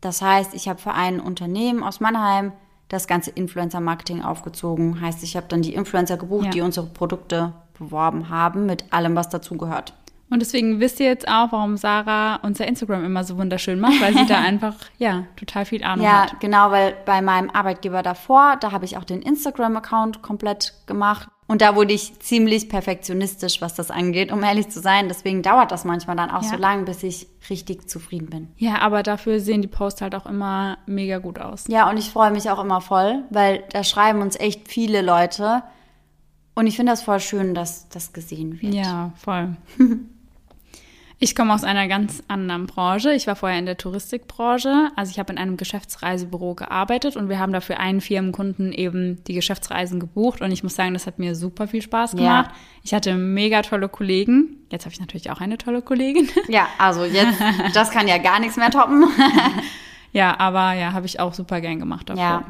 Das heißt, ich habe für ein Unternehmen aus Mannheim das ganze Influencer-Marketing aufgezogen. Heißt, ich habe dann die Influencer gebucht, Ja. die unsere Produkte beworben haben, mit allem, was dazugehört. Und deswegen wisst ihr jetzt auch, warum Sarah unser Instagram immer so wunderschön macht, weil sie da [laughs] einfach, ja, total viel Ahnung Ja, hat. genau, weil bei meinem Arbeitgeber davor, da habe ich auch den Instagram-Account komplett gemacht. Und da wurde ich ziemlich perfektionistisch, was das angeht, um ehrlich zu sein. Deswegen dauert das manchmal dann auch Ja. so lang, bis ich richtig zufrieden bin. Ja, aber dafür sehen die Posts halt auch immer mega gut aus. Ja, und ich freue mich auch immer voll, weil da schreiben uns echt viele Leute. Und ich finde das voll schön, dass das gesehen wird. Ja, voll. [laughs] Ich komme aus einer ganz anderen Branche. Ich war vorher in der Touristikbranche. Also ich habe in einem Geschäftsreisebüro gearbeitet und wir haben dafür einen Firmenkunden eben die Geschäftsreisen gebucht. Und ich muss sagen, das hat mir super viel Spaß Ja. gemacht. Ich hatte mega tolle Kollegen. Jetzt habe ich natürlich auch eine tolle Kollegin. [laughs] Ja, also jetzt, das kann ja gar nichts mehr toppen. [laughs] ja, aber ja, habe ich auch super gern gemacht davor. Ja.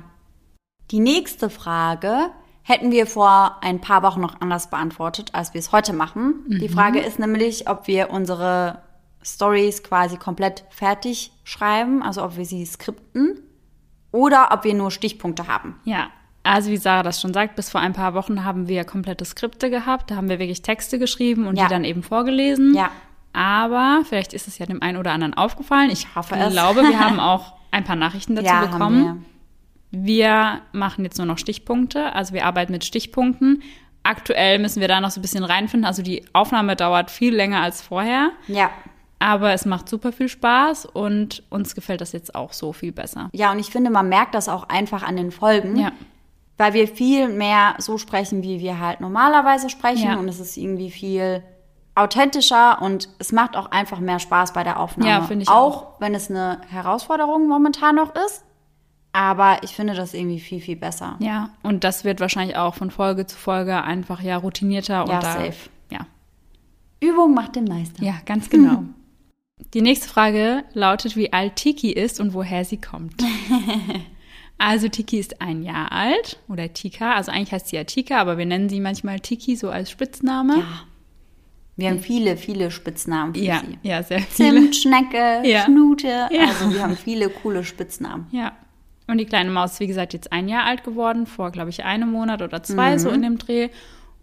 Die nächste Frage hätten wir vor ein paar Wochen noch anders beantwortet, als wir es heute machen. Die Frage ist nämlich, ob wir unsere Stories quasi komplett fertig schreiben, also ob wir sie skripten oder ob wir nur Stichpunkte haben. Ja, also wie Sarah das schon sagt, bis vor ein paar Wochen haben wir komplette Skripte gehabt. Da haben wir wirklich Texte geschrieben und Ja. die dann eben vorgelesen. Ja. Aber vielleicht ist es ja dem einen oder anderen aufgefallen. Ich hoffe es. glaube, wir haben [laughs] auch ein paar Nachrichten dazu ja, bekommen. haben Wir machen jetzt nur noch Stichpunkte, also wir arbeiten mit Stichpunkten. Aktuell müssen wir da noch so ein bisschen reinfinden. Also die Aufnahme dauert viel länger als vorher, wir. Ja. aber es macht super viel Spaß und uns gefällt das jetzt auch so viel besser. Ja, und ich finde, man merkt das auch einfach an den Folgen. Ja. weil wir viel mehr so sprechen, wie wir halt normalerweise sprechen Ja. und es ist irgendwie viel authentischer und es macht auch einfach mehr Spaß bei der Aufnahme. Ja, finde ich auch. wenn es eine Herausforderung momentan noch ist, aber ich finde das irgendwie viel, viel besser. Ja, und das wird wahrscheinlich auch von Folge zu Folge einfach ja routinierter und Ja, da, safe. Ja, Übung macht den Meister. ja, ganz [laughs] genau. Die nächste Frage lautet, wie alt Tiki ist und woher sie kommt. [laughs] Also Tiki ist ein Jahr alt oder Tika, also eigentlich heißt sie ja Tika, aber wir nennen sie manchmal Tiki so als Spitzname. Ja. Wir haben viele, viele Spitznamen für ja, sie. ja, sehr viele. Zimtschnecke, Ja. Schnute, Ja. also wir haben viele coole Spitznamen. Ja. Und die kleine Maus ist, wie gesagt, jetzt ein Jahr alt geworden, vor, glaube ich, einem Monat oder zwei, so in dem Dreh.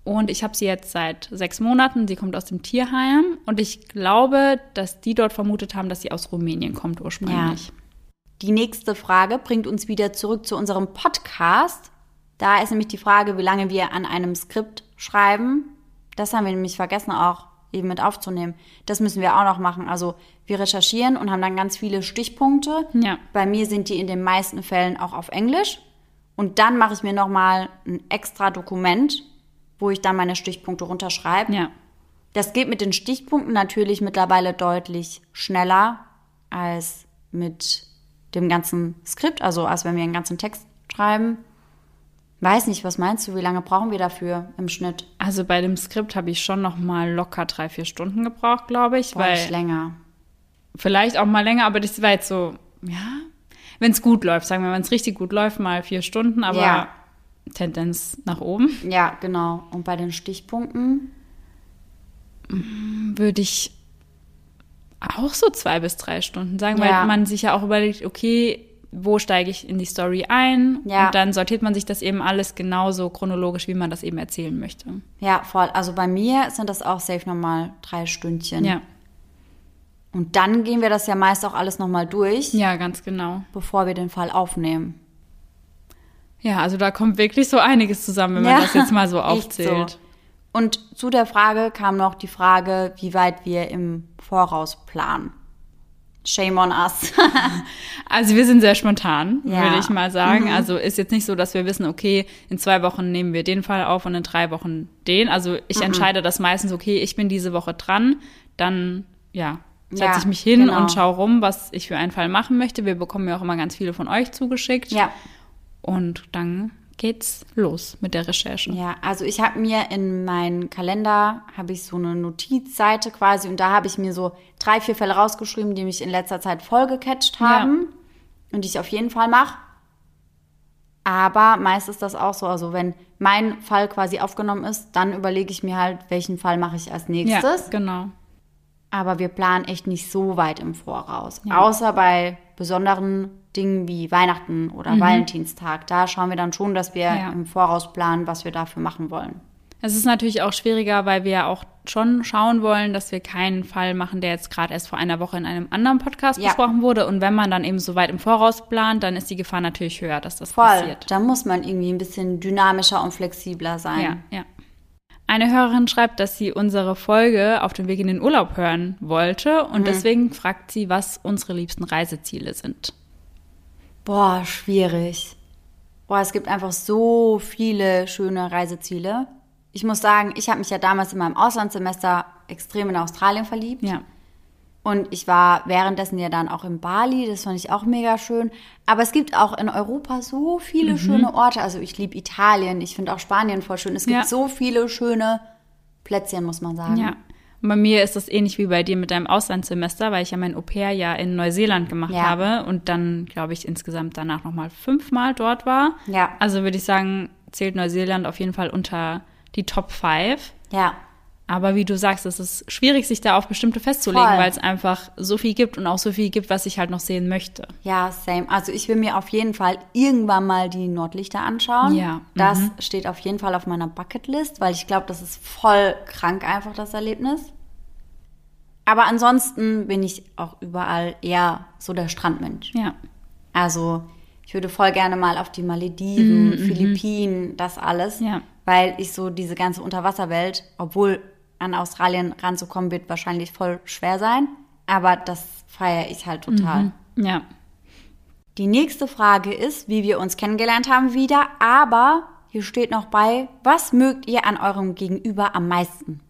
Und ich habe sie jetzt seit sechs Monaten. Sie kommt aus dem Tierheim. Und ich glaube, dass die dort vermutet haben, dass sie aus Rumänien kommt ursprünglich. Ja. Die nächste Frage bringt uns wieder zurück zu unserem Podcast. Da ist nämlich die Frage, wie lange wir an einem Skript schreiben. Das haben wir nämlich vergessen auch eben mit aufzunehmen. Das müssen wir auch noch machen. Also wir recherchieren und haben dann ganz viele Stichpunkte. Ja. Bei mir sind die in den meisten Fällen auch auf Englisch. Und dann mache ich mir nochmal ein extra Dokument, wo ich dann meine Stichpunkte runterschreibe. Ja. Das geht mit den Stichpunkten natürlich mittlerweile deutlich schneller als mit dem ganzen Skript, also als wenn wir einen ganzen Text schreiben. Weiß nicht, was meinst du, wie lange brauchen wir dafür im Schnitt? Also bei dem Skript habe ich schon noch mal locker drei, vier Stunden gebraucht, glaube ich. Brauche weil ich länger. Vielleicht auch mal länger, aber das war jetzt so, ja, wenn es gut läuft, sagen wir, wenn es richtig gut läuft, mal vier Stunden, aber Ja. Tendenz nach oben. Ja, genau. Und bei den Stichpunkten? Würde ich auch so zwei bis drei Stunden sagen, Ja. weil man sich ja auch überlegt, okay, wo steige ich in die Story ein? Ja. Und dann sortiert man sich das eben alles genauso chronologisch, wie man das eben erzählen möchte. Ja, voll. Also bei mir sind das auch safe nochmal drei Stündchen. Ja, Und dann gehen wir das ja meist auch alles nochmal durch, ja, ganz genau. bevor wir den Fall aufnehmen. Ja, also da kommt wirklich so einiges zusammen, wenn Ja, man das jetzt mal so [laughs] aufzählt. so. Und zu der Frage kam noch die Frage, wie weit wir im Voraus planen. Shame on us. [laughs] Also wir sind sehr spontan, Ja. würde ich mal sagen. Mhm. Also ist jetzt nicht so, dass wir wissen, okay, in zwei Wochen nehmen wir den Fall auf und in drei Wochen den. Also Mhm. ich entscheide das meistens, okay, ich bin diese Woche dran, dann ja, setze Ja, ich mich hin genau. und schaue rum, was ich für einen Fall machen möchte. Wir bekommen ja auch immer ganz viele von euch zugeschickt. ja. Und dann geht's los mit der Recherche. Ja, also ich habe mir in meinen Kalender habe ich so eine Notizseite quasi und da habe ich mir so drei, vier Fälle rausgeschrieben, die mich in letzter Zeit voll gecatcht haben und die ich auf jeden Fall mache. Aber meist ist das auch so, also wenn mein Fall quasi aufgenommen ist, dann überlege ich mir halt, welchen Fall mache ich als Ja, nächstes. genau. Aber wir planen echt nicht so weit im Voraus. Ja. Außer bei besonderen Dingen wie Weihnachten oder Valentinstag. Da schauen wir dann schon, dass wir Mhm. Ja. im Voraus planen, was wir dafür machen wollen. Es ist natürlich auch schwieriger, weil wir ja auch schon schauen wollen, dass wir keinen Fall machen, der jetzt gerade erst vor einer Woche in einem anderen Podcast Ja. besprochen wurde. Und wenn man dann eben so weit im Voraus plant, dann ist die Gefahr natürlich höher, dass das Voll. passiert. Da muss man irgendwie ein bisschen dynamischer und flexibler sein. Ja, ja. Eine Hörerin schreibt, dass sie unsere Folge auf dem Weg in den Urlaub hören wollte und deswegen fragt sie, was unsere liebsten Reiseziele sind. Boah, schwierig. Boah, es gibt einfach so viele schöne Reiseziele. Ich muss sagen, ich habe mich ja damals in meinem Auslandssemester extrem in Australien verliebt. Ja. Und ich war währenddessen ja dann auch in Bali, das fand ich auch mega schön. Aber es gibt auch in Europa so viele Mhm. schöne Orte. Also ich liebe Italien, ich finde auch Spanien voll schön. Es gibt Ja. so viele schöne Plätzchen, muss man sagen. Ja. Und bei mir ist das ähnlich wie bei dir mit deinem Auslandssemester, weil ich ja mein Au-pair-Jahr in Neuseeland gemacht Ja. habe und dann, glaube ich, insgesamt danach nochmal fünfmal dort war. Ja. Also würde ich sagen, zählt Neuseeland auf jeden Fall unter die Top 5. Ja. Aber wie du sagst, es ist schwierig, sich da auf bestimmte festzulegen, weil es einfach so viel gibt und auch so viel gibt, was ich halt noch sehen möchte. Ja, same. Also ich will mir auf jeden Fall irgendwann mal die Nordlichter anschauen. Ja, Das steht auf jeden Fall auf meiner Bucketlist, weil ich glaube, das ist voll krank einfach, das Erlebnis. Aber ansonsten bin ich auch überall eher so der Strandmensch. Ja. Also ich würde voll gerne mal auf die Malediven, Philippinen, das alles. Ja. Weil ich so diese ganze Unterwasserwelt, obwohl an Australien ranzukommen, wird wahrscheinlich voll schwer sein. Aber das feiere ich halt total. Ja. Die nächste Frage ist, wie wir uns kennengelernt haben wieder, aber hier steht noch bei, was mögt ihr an eurem Gegenüber am meisten?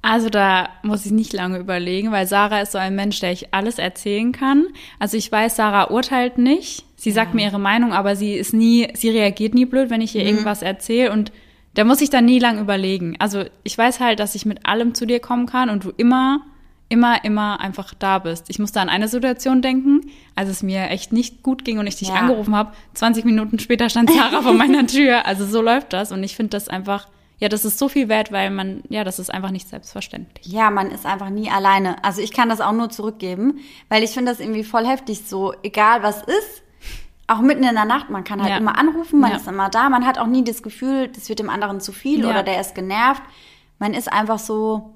Also da muss ich nicht lange überlegen, weil Sarah ist so ein Mensch, der ich alles erzählen kann. Also ich weiß, Sarah urteilt nicht. Sie sagt mir ihre Meinung, aber sie ist nie, sie reagiert nie blöd, wenn ich ihr irgendwas erzähle und da muss ich dann nie lang überlegen. Also ich weiß halt, dass ich mit allem zu dir kommen kann und du immer, immer, immer einfach da bist. Ich musste an eine Situation denken, als es mir echt nicht gut ging und ich dich Ja. angerufen habe. 20 Minuten später stand Sarah vor [laughs] meiner Tür. Also so läuft das und ich finde das einfach, ja, das ist so viel wert, weil man, ja, das ist einfach nicht selbstverständlich. Ja, man ist einfach nie alleine. Also ich kann das auch nur zurückgeben, weil ich finde das irgendwie voll heftig so, egal was ist, Auch mitten in der Nacht, man kann halt Ja. immer anrufen, man Ja. ist immer da, man hat auch nie das Gefühl, das wird dem anderen zu viel Ja. oder der ist genervt. Man ist einfach so,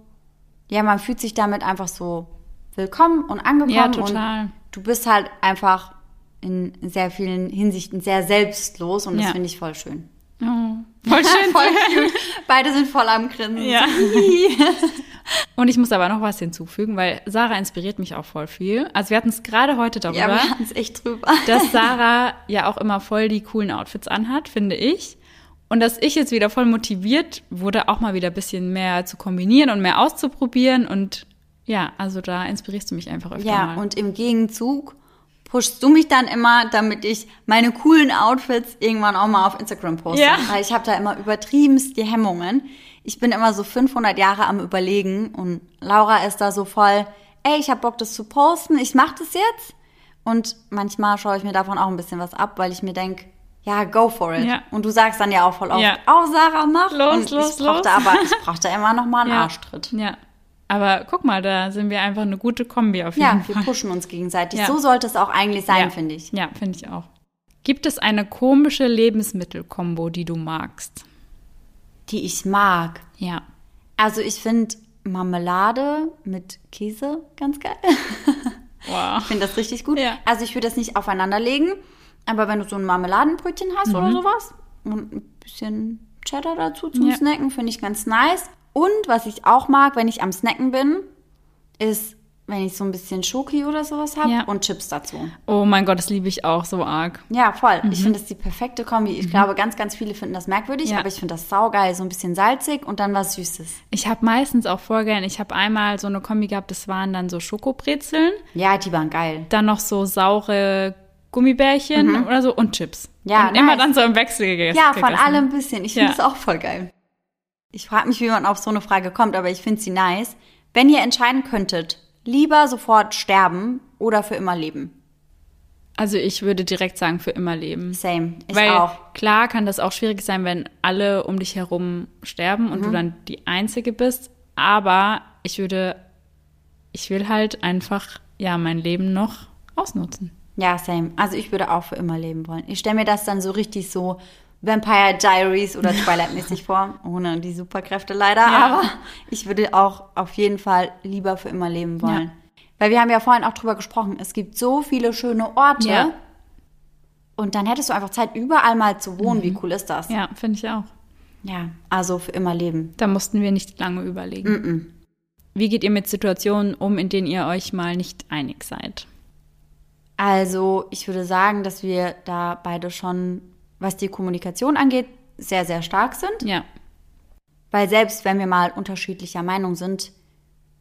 ja, man fühlt sich damit einfach so willkommen und angekommen. Ja, total. Und du bist halt einfach in sehr vielen Hinsichten sehr selbstlos und das finde ich voll schön. Oh, voll schön. [laughs] voll cute. Beide sind voll am Grinsen. Ja. [laughs] Und ich muss aber noch was hinzufügen, weil Sarah inspiriert mich auch voll viel. Also wir hatten es gerade heute darüber, Ja, wir hatten es echt drüber. [laughs] dass Sarah ja auch immer voll die coolen Outfits anhat, finde ich. Und dass ich jetzt wieder voll motiviert wurde, auch mal wieder ein bisschen mehr zu kombinieren und mehr auszuprobieren. Und ja, also da inspirierst du mich einfach öfter Ja, mal. und im Gegenzug pushst du mich dann immer, damit ich meine coolen Outfits irgendwann auch mal auf Instagram poste. Ja. Weil ich habe da immer übertriebenst die Hemmungen. Ich bin immer so 500 Jahre am Überlegen und Laura ist da so voll, ey, ich habe Bock, das zu posten, ich mache das jetzt. Und manchmal schaue ich mir davon auch ein bisschen was ab, weil ich mir denk, ja, go for it. Ja. Und du sagst dann ja auch voll oft, Ja. oh Sarah, mach. Los, und los, ich los. aber, ich brauchte immer noch mal einen [laughs] ja. Arschtritt. Ja. Aber guck mal, da sind wir einfach eine gute Kombi auf jeden Ja, wir Fall. pushen uns gegenseitig. Ja. So sollte es auch eigentlich sein, ja. finde ich. Ja, finde ich auch. Gibt es eine komische Lebensmittelkombo, die du magst? Die ich mag. Ja. Also ich finde Marmelade mit Käse ganz geil. [laughs] Wow. Ich finde das richtig gut. Ja. Also ich würde das nicht aufeinander legen, aber wenn du so ein Marmeladenbrötchen hast oder sowas und ein bisschen Cheddar dazu zum Ja. Snacken, finde ich ganz nice. Und was ich auch mag, wenn ich am Snacken bin, ist, wenn ich so ein bisschen Schoki oder sowas habe Ja. und Chips dazu. Oh mein Gott, das liebe ich auch so arg. Ja, voll. Ich finde das die perfekte Kombi. Ich glaube, ganz, ganz viele finden das merkwürdig, Ja. aber ich finde das saugeil. So ein bisschen salzig und dann was Süßes. Ich habe meistens auch voll gern, ich habe einmal so eine Kombi gehabt, das waren dann so Schokobrezeln, Ja, die waren geil. dann noch so saure Gummibärchen oder so und Chips. Mhm. Ja, und immer nice. dann so im Wechsel gegessen. Ja, von allem ein bisschen. Ich finde Ja. es auch voll geil. Ich frage mich, wie man auf so eine Frage kommt, aber ich finde sie nice. Wenn ihr entscheiden könntet, lieber sofort sterben oder für immer leben. Also ich würde direkt sagen, für immer leben. Same. Ich Weil auch. klar kann das auch schwierig sein, wenn alle um dich herum sterben Mhm. und du dann die Einzige bist. Aber ich würde, ich will halt einfach, ja, mein Leben noch ausnutzen. Ja, same. Also ich würde auch für immer leben wollen. Ich stelle mir das dann so richtig so Vampire Diaries oder [laughs] Twilight-mäßig vor, ohne die Superkräfte leider. Ja. Aber ich würde auch auf jeden Fall lieber für immer leben wollen. Weil wir haben ja vorhin auch drüber gesprochen, es gibt so viele schöne Orte. Ja. Und dann hättest du einfach Zeit, überall mal zu wohnen. Wie cool ist das? Mhm. Ja, finde ich auch. Ja, also für immer leben. Da mussten wir nicht lange überlegen. Wie geht ihr mit Situationen um, in denen ihr euch mal nicht einig seid? Also ich würde sagen, dass wir da beide schon, was die Kommunikation angeht, sehr, sehr stark sind. Ja. Weil selbst wenn wir mal unterschiedlicher Meinung sind,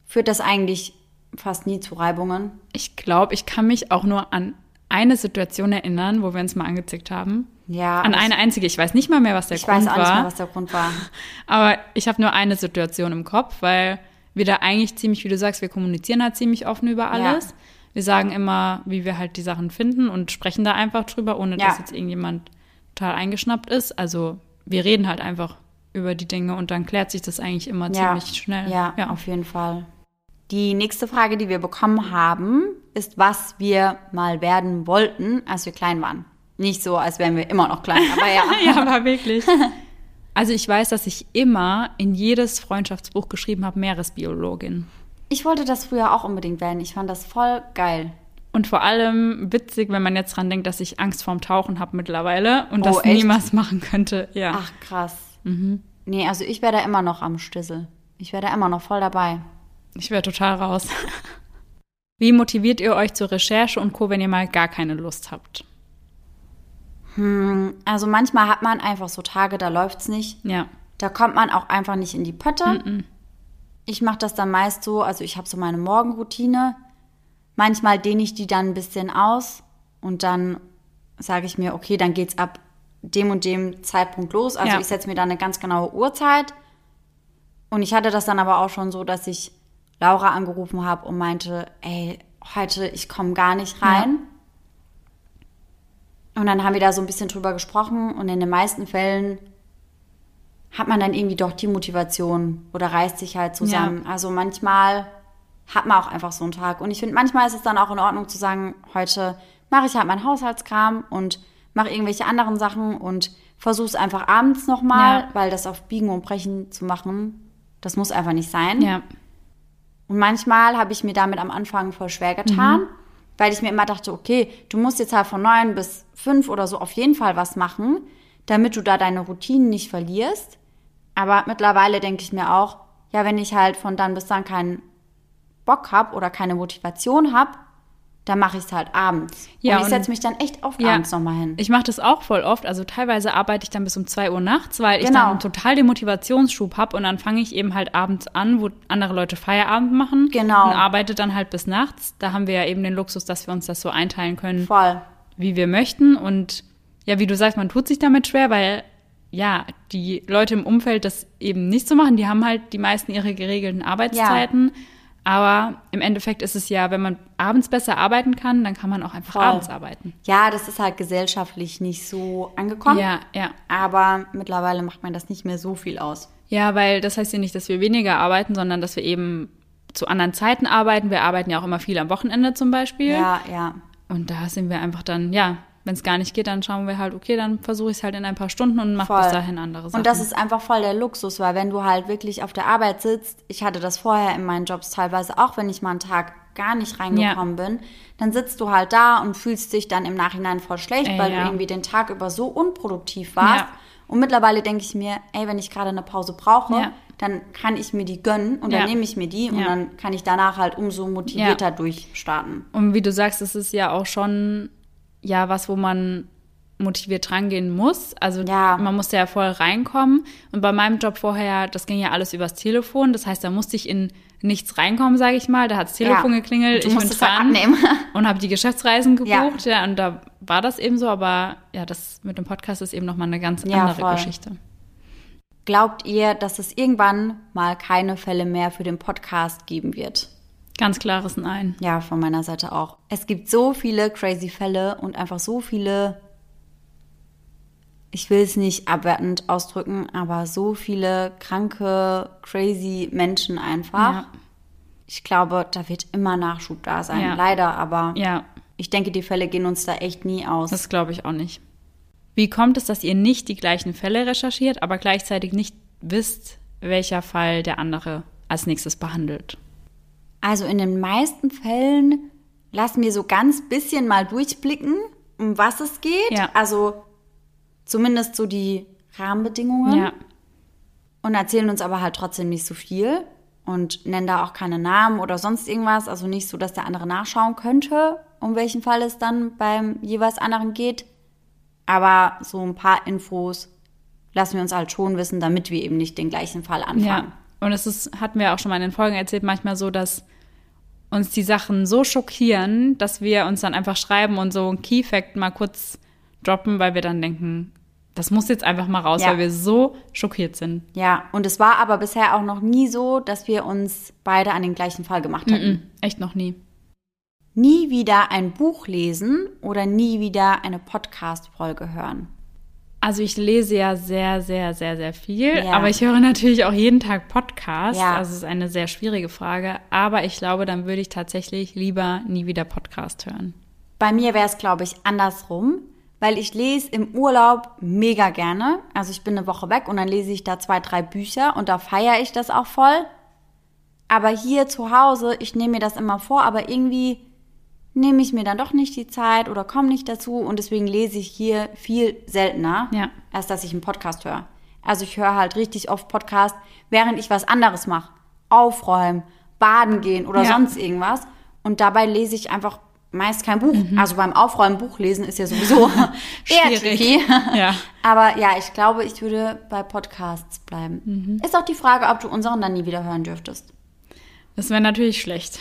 führt das eigentlich fast nie zu Reibungen. Ich glaube, ich kann mich auch nur an eine Situation erinnern, wo wir uns mal angezickt haben. Ja, An eine einzige. Ich weiß nicht mal mehr, was der ich Grund weiß auch war. nicht mehr, was der Grund war. [laughs] Aber ich habe nur eine Situation im Kopf, weil wir da eigentlich ziemlich, wie du sagst, wir kommunizieren halt ziemlich offen über alles. Wir sagen immer, wie wir halt die Sachen finden und sprechen da einfach drüber, ohne Ja. dass jetzt irgendjemand total eingeschnappt ist. Also wir reden halt einfach über die Dinge und dann klärt sich das eigentlich immer Ja, ziemlich schnell. ja, auf jeden Fall. Die nächste Frage, die wir bekommen haben, ist, was wir mal werden wollten, als wir klein waren. Nicht so, als wären wir immer noch klein, [laughs] aber ja. ja, aber wirklich. [laughs] Also ich weiß, dass ich immer in jedes Freundschaftsbuch geschrieben habe, Meeresbiologin. Ich wollte das früher auch unbedingt werden. Ich fand das voll geil. Und vor allem witzig, wenn man jetzt dran denkt, dass ich Angst vorm Tauchen habe mittlerweile und Oh, das echt? niemals machen könnte. Ja. Ach, krass. Nee, also ich wäre da immer noch am Stissel. Ich wäre da immer noch voll dabei. Ich wäre total raus. [laughs] Wie motiviert ihr euch zur Recherche und Co., wenn ihr mal gar keine Lust habt? Also manchmal hat man einfach so Tage, da läuft's nicht. Ja. Da kommt man auch einfach nicht in die Pötte. Ich mache das dann meist so, also ich habe so meine Morgenroutine. Manchmal dehne ich die dann ein bisschen aus und dann sage ich mir, okay, dann geht's ab dem und dem Zeitpunkt los. Also Ja. ich setze mir da eine ganz genaue Uhrzeit. Und ich hatte das dann aber auch schon so, dass ich Laura angerufen habe und meinte, ey, heute, ich komme gar nicht rein. Und dann haben wir da so ein bisschen drüber gesprochen und in den meisten Fällen hat man dann irgendwie doch die Motivation oder reißt sich halt zusammen. Also manchmal hat man auch einfach so einen Tag. Und ich finde, manchmal ist es dann auch in Ordnung zu sagen, heute mache ich halt meinen Haushaltskram und mache irgendwelche anderen Sachen und versuche es einfach abends nochmal, Ja. weil das auf Biegen und Brechen zu machen, das muss einfach nicht sein. Ja. Und manchmal habe ich mir damit am Anfang voll schwer getan, Mhm. weil ich mir immer dachte, okay, du musst jetzt halt von neun bis fünf oder so auf jeden Fall was machen, damit du da deine Routinen nicht verlierst. Aber mittlerweile denke ich mir auch, ja, wenn ich halt von dann bis dann keinen Bock habe oder keine Motivation habe, dann mache ich es halt abends. Ja, und ich setze mich dann echt oft Ja. abends nochmal hin. Ich mache das auch voll oft. Also teilweise arbeite ich dann bis um 2 Uhr nachts, weil ich Genau. dann total den Motivationsschub habe und dann fange ich eben halt abends an, wo andere Leute Feierabend machen. Genau. Und arbeite dann halt bis nachts. Da haben wir ja eben den Luxus, dass wir uns das so einteilen können, Voll. wie wir möchten. Und ja, wie du sagst, man tut sich damit schwer, weil ja, die Leute im Umfeld das eben nicht so machen. Die haben halt die meisten ihre geregelten Arbeitszeiten. Aber im Endeffekt ist es ja, wenn man abends besser arbeiten kann, dann kann man auch einfach Voll. abends arbeiten. Ja, das ist halt gesellschaftlich nicht so angekommen. Ja, ja. Aber mittlerweile macht man das nicht mehr so viel aus. Ja, weil das heißt ja nicht, dass wir weniger arbeiten, sondern dass wir eben zu anderen Zeiten arbeiten. Wir arbeiten ja auch immer viel am Wochenende zum Beispiel. Ja, ja. Und da sind wir einfach dann, ja, wenn es gar nicht geht, dann schauen wir halt, okay, dann versuche ich es halt in ein paar Stunden und mache bis dahin andere Sachen. Und das ist einfach voll der Luxus, weil wenn du halt wirklich auf der Arbeit sitzt, ich hatte das vorher in meinen Jobs teilweise auch, wenn ich mal einen Tag gar nicht reingekommen bin, dann sitzt du halt da und fühlst dich dann im Nachhinein voll schlecht, Ey, weil ja. du irgendwie den Tag über so unproduktiv warst. Ja. Und mittlerweile denke ich mir, ey, wenn ich gerade eine Pause brauche, Ja. dann kann ich mir die gönnen und Ja. dann nehme ich mir die und Ja. dann kann ich danach halt umso motivierter durchstarten. Und wie du sagst, es ist ja auch schon ja was, wo man motiviert rangehen muss. Also Ja. man musste ja voll reinkommen. Und bei meinem Job vorher, das ging ja alles übers Telefon. Das heißt, da musste ich in nichts reinkommen, sage ich mal. Da hat das Telefon Ja. geklingelt, ich bin musstest halt dran abnehmen. [laughs] und habe die Geschäftsreisen Ja. gebucht. Ja. und da war das eben so. Aber ja, das mit dem Podcast ist eben nochmal eine ganz Ja, andere voll. Geschichte. Glaubt ihr, dass es irgendwann mal keine Fälle mehr für den Podcast geben wird? Ganz klares Nein. Ja, von meiner Seite auch. Es gibt so viele crazy Fälle und einfach so viele, ich will es nicht abwertend ausdrücken, aber so viele kranke, crazy Menschen einfach. Ja. Ich glaube, da wird immer Nachschub da sein. Ja. Leider, aber Ja, ich denke, die Fälle gehen uns da echt nie aus. das glaube ich auch nicht. Wie kommt es, dass ihr nicht die gleichen Fälle recherchiert, aber gleichzeitig nicht wisst, welcher Fall der andere als nächstes behandelt? Also in den meisten Fällen lassen wir so ganz bisschen mal durchblicken, um was es geht. Ja. Also zumindest so die Rahmenbedingungen. Ja, Und erzählen uns aber halt trotzdem nicht so viel und nennen da auch keine Namen oder sonst irgendwas. Also nicht so, dass der andere nachschauen könnte, um welchen Fall es dann beim jeweils anderen geht. Aber so ein paar Infos lassen wir uns halt schon wissen, damit wir eben nicht den gleichen Fall anfangen. ja. Und es ist, hatten wir auch schon mal in den Folgen erzählt, manchmal so, dass uns die Sachen so schockieren, dass wir uns dann einfach schreiben und so ein Key-Fact mal kurz droppen, weil wir dann denken, das muss jetzt einfach mal raus, Ja. weil wir so schockiert sind. Ja, und es war aber bisher auch noch nie so, dass wir uns beide an den gleichen Fall gemacht hätten. Mhm. Echt noch nie. Nie wieder ein Buch lesen oder nie wieder eine Podcast-Folge hören. Also ich lese ja sehr, sehr, sehr, sehr viel, Ja. aber ich höre natürlich auch jeden Tag Podcasts. Ja. Also es ist eine sehr schwierige Frage, aber ich glaube, dann würde ich tatsächlich lieber nie wieder Podcast hören. Bei mir wäre es, glaube ich, andersrum, weil ich lese im Urlaub mega gerne. Also ich bin eine Woche weg und dann lese ich da zwei, drei Bücher und da feiere ich das auch voll. Aber hier zu Hause, ich nehme mir das immer vor, aber irgendwie nehme ich mir dann doch nicht die Zeit oder komme nicht dazu und deswegen lese ich hier viel seltener, Ja. als dass ich einen Podcast höre. Also ich höre halt richtig oft Podcast, während ich was anderes mache. Aufräumen, baden gehen oder Ja. sonst irgendwas. Und dabei lese ich einfach meist kein Buch. Also beim Aufräumen Buch lesen ist ja sowieso [laughs] [laughs] eher Schwierig. tricky. [laughs] Ja. Aber ja, ich glaube, ich würde bei Podcasts bleiben. Mhm. Ist auch die Frage, ob du unseren dann nie wieder hören dürftest. Das wäre natürlich schlecht.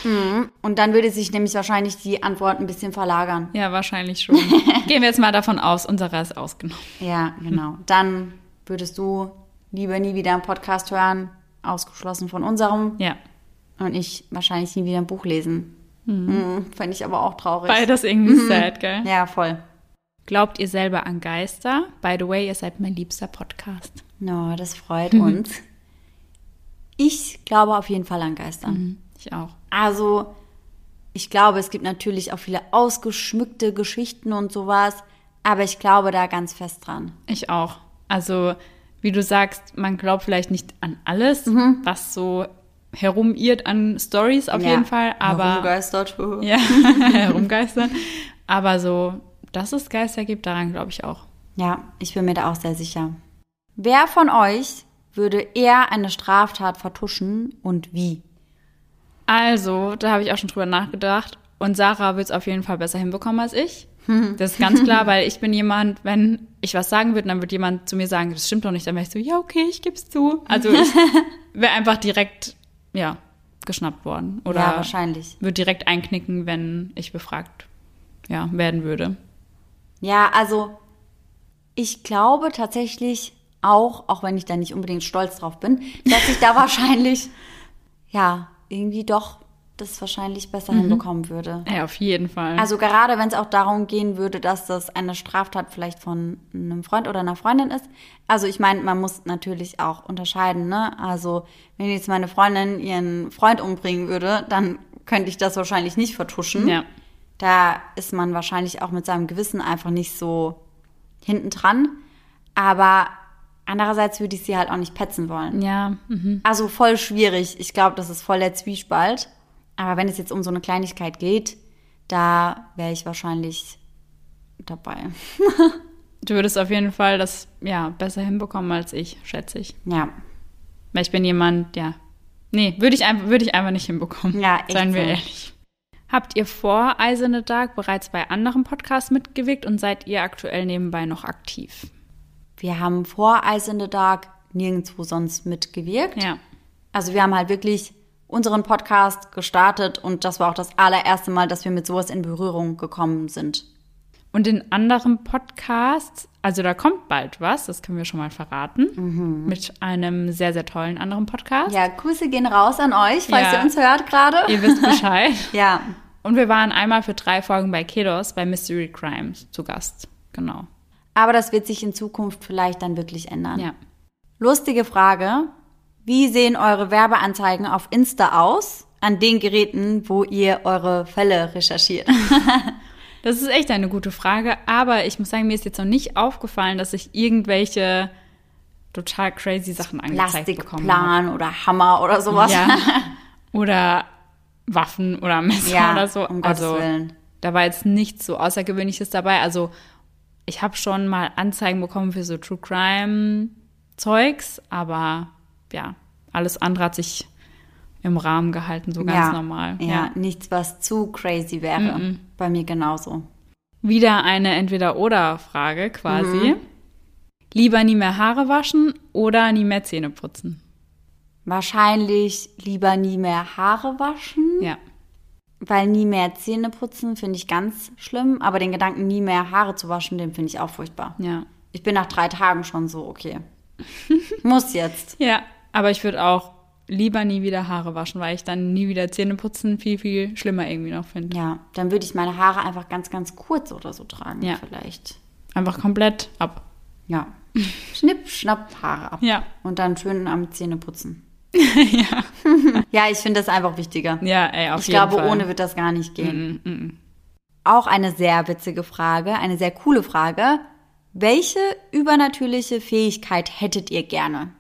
Und dann würde sich nämlich wahrscheinlich die Antwort ein bisschen verlagern. Ja, wahrscheinlich schon. [laughs] Gehen wir jetzt mal davon aus, unserer ist ausgenommen. Ja, genau. Dann würdest du lieber nie wieder einen Podcast hören, ausgeschlossen von unserem. Ja. Und ich wahrscheinlich nie wieder ein Buch lesen. Mhm. Fände ich aber auch traurig. Beides irgendwie sad, gell? Ja, voll. Glaubt ihr selber an Geister? By the way, ihr seid mein liebster Podcast. No, das freut [laughs] uns. Ich glaube auf jeden Fall an Geister. Ich auch. Also, Ich glaube, es gibt natürlich auch viele ausgeschmückte Geschichten und sowas, aber ich glaube da ganz fest dran. Ich auch. Also, wie du sagst, man glaubt vielleicht nicht an alles, Mhm. was so herumirrt an Stories auf jeden Fall, aber Herumgeistert. [laughs] ja, herumgeistern. Aber so, dass es Geister gibt, daran glaube ich auch. Ja, ich bin mir da auch sehr sicher. Wer von euch würde eher eine Straftat vertuschen und wie? Also, da habe ich auch schon drüber nachgedacht. Und Sarah wird es auf jeden Fall besser hinbekommen als ich. [laughs] Das ist ganz klar, weil ich bin jemand, wenn ich was sagen würde, dann wird jemand zu mir sagen, das stimmt doch nicht, dann wäre ich so, ja, okay, ich geb's zu. Also ich [laughs] wäre einfach direkt, ja, geschnappt worden. Oder ja, wahrscheinlich. würde direkt einknicken, wenn ich befragt ja, werden würde. Ja, also ich glaube tatsächlich auch, auch wenn ich da nicht unbedingt stolz drauf bin, dass ich da [laughs] wahrscheinlich, ja, irgendwie doch das wahrscheinlich besser hinbekommen würde. Ja, auf jeden Fall. Also gerade wenn es auch darum gehen würde, dass das eine Straftat vielleicht von einem Freund oder einer Freundin ist. Also ich meine, man muss natürlich auch unterscheiden, ne? Also wenn jetzt meine Freundin ihren Freund umbringen würde, dann könnte ich das wahrscheinlich nicht vertuschen. ja. Da ist man wahrscheinlich auch mit seinem Gewissen einfach nicht so hinten dran. Aber andererseits würde ich sie halt auch nicht petzen wollen. Ja, mhm. Also voll schwierig. Ich glaube, das ist voll der Zwiespalt. Aber wenn es jetzt um so eine Kleinigkeit geht, da wäre ich wahrscheinlich dabei. [laughs] du würdest auf jeden Fall das ja besser hinbekommen als ich, schätze ich. Ja. Weil ich bin jemand, ja. Nee, würde ich, einfach- würde ich einfach nicht hinbekommen. Ja, echt Seien wir so. ehrlich. Habt ihr vor the Dark bereits bei anderen Podcasts mitgewirkt und seid ihr aktuell nebenbei noch aktiv? Wir haben vor Ice in the Dark nirgendwo sonst mitgewirkt. Ja. Also wir haben halt wirklich unseren Podcast gestartet und das war auch das allererste Mal, dass wir mit sowas in Berührung gekommen sind. Und in anderen Podcasts, also da kommt bald was, das können wir schon mal verraten, mit einem sehr, sehr tollen anderen Podcast. Mhm. Ja, Grüße gehen raus an euch, falls Ja. ihr uns hört gerade. Ihr wisst Bescheid. [laughs] Ja, Und wir waren einmal für drei Folgen bei Kedos bei Mystery Crimes zu Gast. Genau. Aber das wird sich in Zukunft vielleicht dann wirklich ändern. Ja. Lustige Frage. Wie sehen eure Werbeanzeigen auf Insta aus? An den Geräten, wo ihr eure Fälle recherchiert. [laughs] Das ist echt eine gute Frage, aber ich muss sagen, mir ist jetzt noch nicht aufgefallen, dass ich irgendwelche total crazy Sachen angezeigt bekommen habe. Plastikplan oder Hammer oder sowas. Ja. [laughs] Oder Waffen oder Messer Ja, oder so. um Gottes also Willen. da war jetzt nichts so Außergewöhnliches dabei. Also ich habe schon mal Anzeigen bekommen für so True Crime Zeugs, aber ja, alles andere hat sich im Rahmen gehalten, so ganz ja, normal. Ja, nichts, was zu crazy wäre. Bei mir genauso. Wieder eine Entweder-Oder-Frage quasi. Mhm. Lieber nie mehr Haare waschen oder nie mehr Zähne putzen? Wahrscheinlich lieber nie mehr Haare waschen, Ja. Weil nie mehr Zähne putzen finde ich ganz schlimm. Aber den Gedanken, nie mehr Haare zu waschen, den finde ich auch furchtbar. Ja. Ich bin nach drei Tagen schon so, okay. [laughs] Muss jetzt. Ja, aber ich würde auch lieber nie wieder Haare waschen, weil ich dann nie wieder Zähne putzen viel, viel schlimmer irgendwie noch finde. Ja, dann würde ich meine Haare einfach ganz, ganz kurz oder so tragen, Ja. vielleicht. Einfach komplett ab. Ja. Schnipp, schnapp, Haare ab. Ja. Und dann schön am Zähne putzen. [laughs] ja. Ja, ich finde das einfach wichtiger. Ja, ey, auf ich jeden glaube, Fall. ohne wird das gar nicht gehen. Mm, mm, mm. Auch eine sehr witzige Frage, eine sehr coole Frage. Welche übernatürliche Fähigkeit hättet ihr gerne?